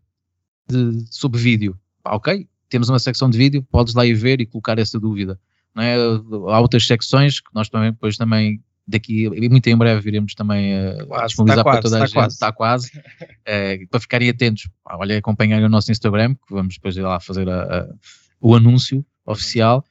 de, sobre vídeo. ok, temos uma secção de vídeo, podes lá ir ver e colocar essa dúvida. Não é? Há outras secções que nós também, depois também, daqui, muito em breve, iremos também uh, quase, disponibilizar para toda a gente. Quase. Está quase. uh, para ficarem atentos, olha, acompanharem o nosso Instagram, que vamos depois ir lá fazer a, a, o anúncio oficial.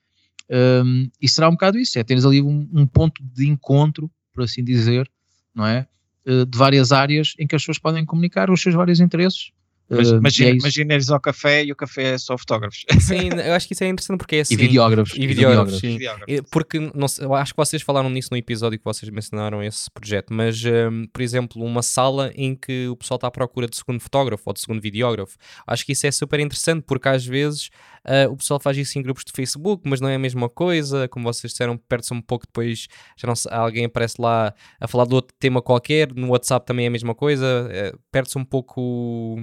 Um, e será um bocado isso, é teres ali um, um ponto de encontro, por assim dizer, não é? Eh, de várias áreas em que as pessoas podem comunicar os seus vários interesses. Mas, uh, imagina, é imagina eles ao café e o café é só fotógrafos. Sim, eu acho que isso é interessante porque é assim. E videógrafos. E videógrafos, sim. Videógrafos. Porque não sei, eu acho que vocês falaram nisso no episódio que vocês mencionaram esse projeto, mas, um, por exemplo, uma sala em que o pessoal está à procura de segundo fotógrafo ou de segundo videógrafo. Acho que isso é super interessante porque às vezes Uh, o pessoal faz isso em grupos de Facebook, mas não é a mesma coisa. Como vocês disseram, perde-se um pouco depois. Já não sei, alguém aparece lá a falar de outro tema qualquer. No WhatsApp também é a mesma coisa. Uh, perde-se um pouco.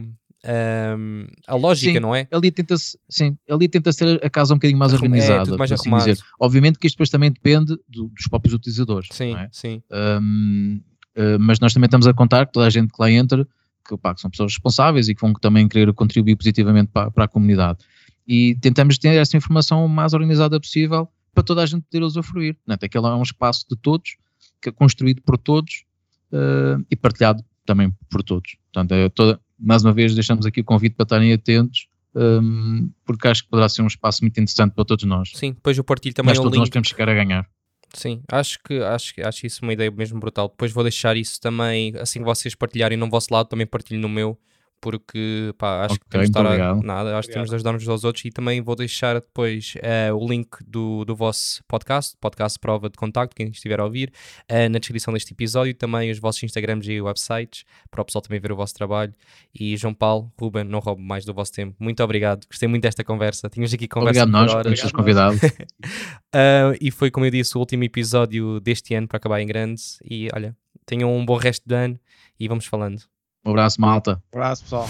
Um, a lógica, sim, não é? Ali tenta-se, sim, ali tenta ser a casa um bocadinho mais organizada, é, mais assim dizer. Obviamente que isto depois também depende do, dos próprios utilizadores. Sim, é? sim. Um, uh, mas nós também estamos a contar que toda a gente que lá entra, que, pá, que são pessoas responsáveis e que vão também querer contribuir positivamente para, para a comunidade e tentamos ter essa informação o mais organizada possível para toda a gente poder usufruir. Né? Aquele é um espaço de todos, que é construído por todos uh, e partilhado também por todos. Portanto, é toda, mais uma vez deixamos aqui o convite para estarem atentos, um, porque acho que poderá ser um espaço muito interessante para todos nós. Sim, depois eu partilho também Mas um todos link. nós temos que chegar a ganhar. Sim, acho que acho, acho isso uma ideia mesmo brutal. Depois vou deixar isso também, assim que vocês partilharem no vosso lado, também partilho no meu, porque pá, acho que Ok, temos de estar a, nada, acho que temos de ajudar-nos uns aos outros e também vou deixar depois eh, o link do, do vosso podcast, podcast prova de contacto, quem estiver a ouvir, eh, na descrição deste episódio e também os vossos Instagrams e websites, para o pessoal também ver o vosso trabalho. E João Paulo, Ruben, não roubo mais do vosso tempo. Muito obrigado, gostei muito desta conversa. Tínhamos aqui conversa Obrigado por nós, horas. por convidado. Uh, e foi, como eu disse, o último episódio deste ano para acabar em grande. E olha, tenham um bom resto de ano e vamos falando. Um abraço, malta. Um abraço, pessoal.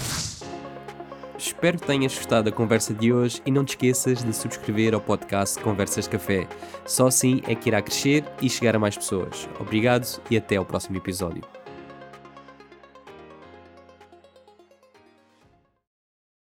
Espero que tenhas gostado da conversa de hoje e não te esqueças de subscrever ao podcast Conversas Café. Só assim é que irá crescer e chegar a mais pessoas. Obrigado e até ao próximo episódio.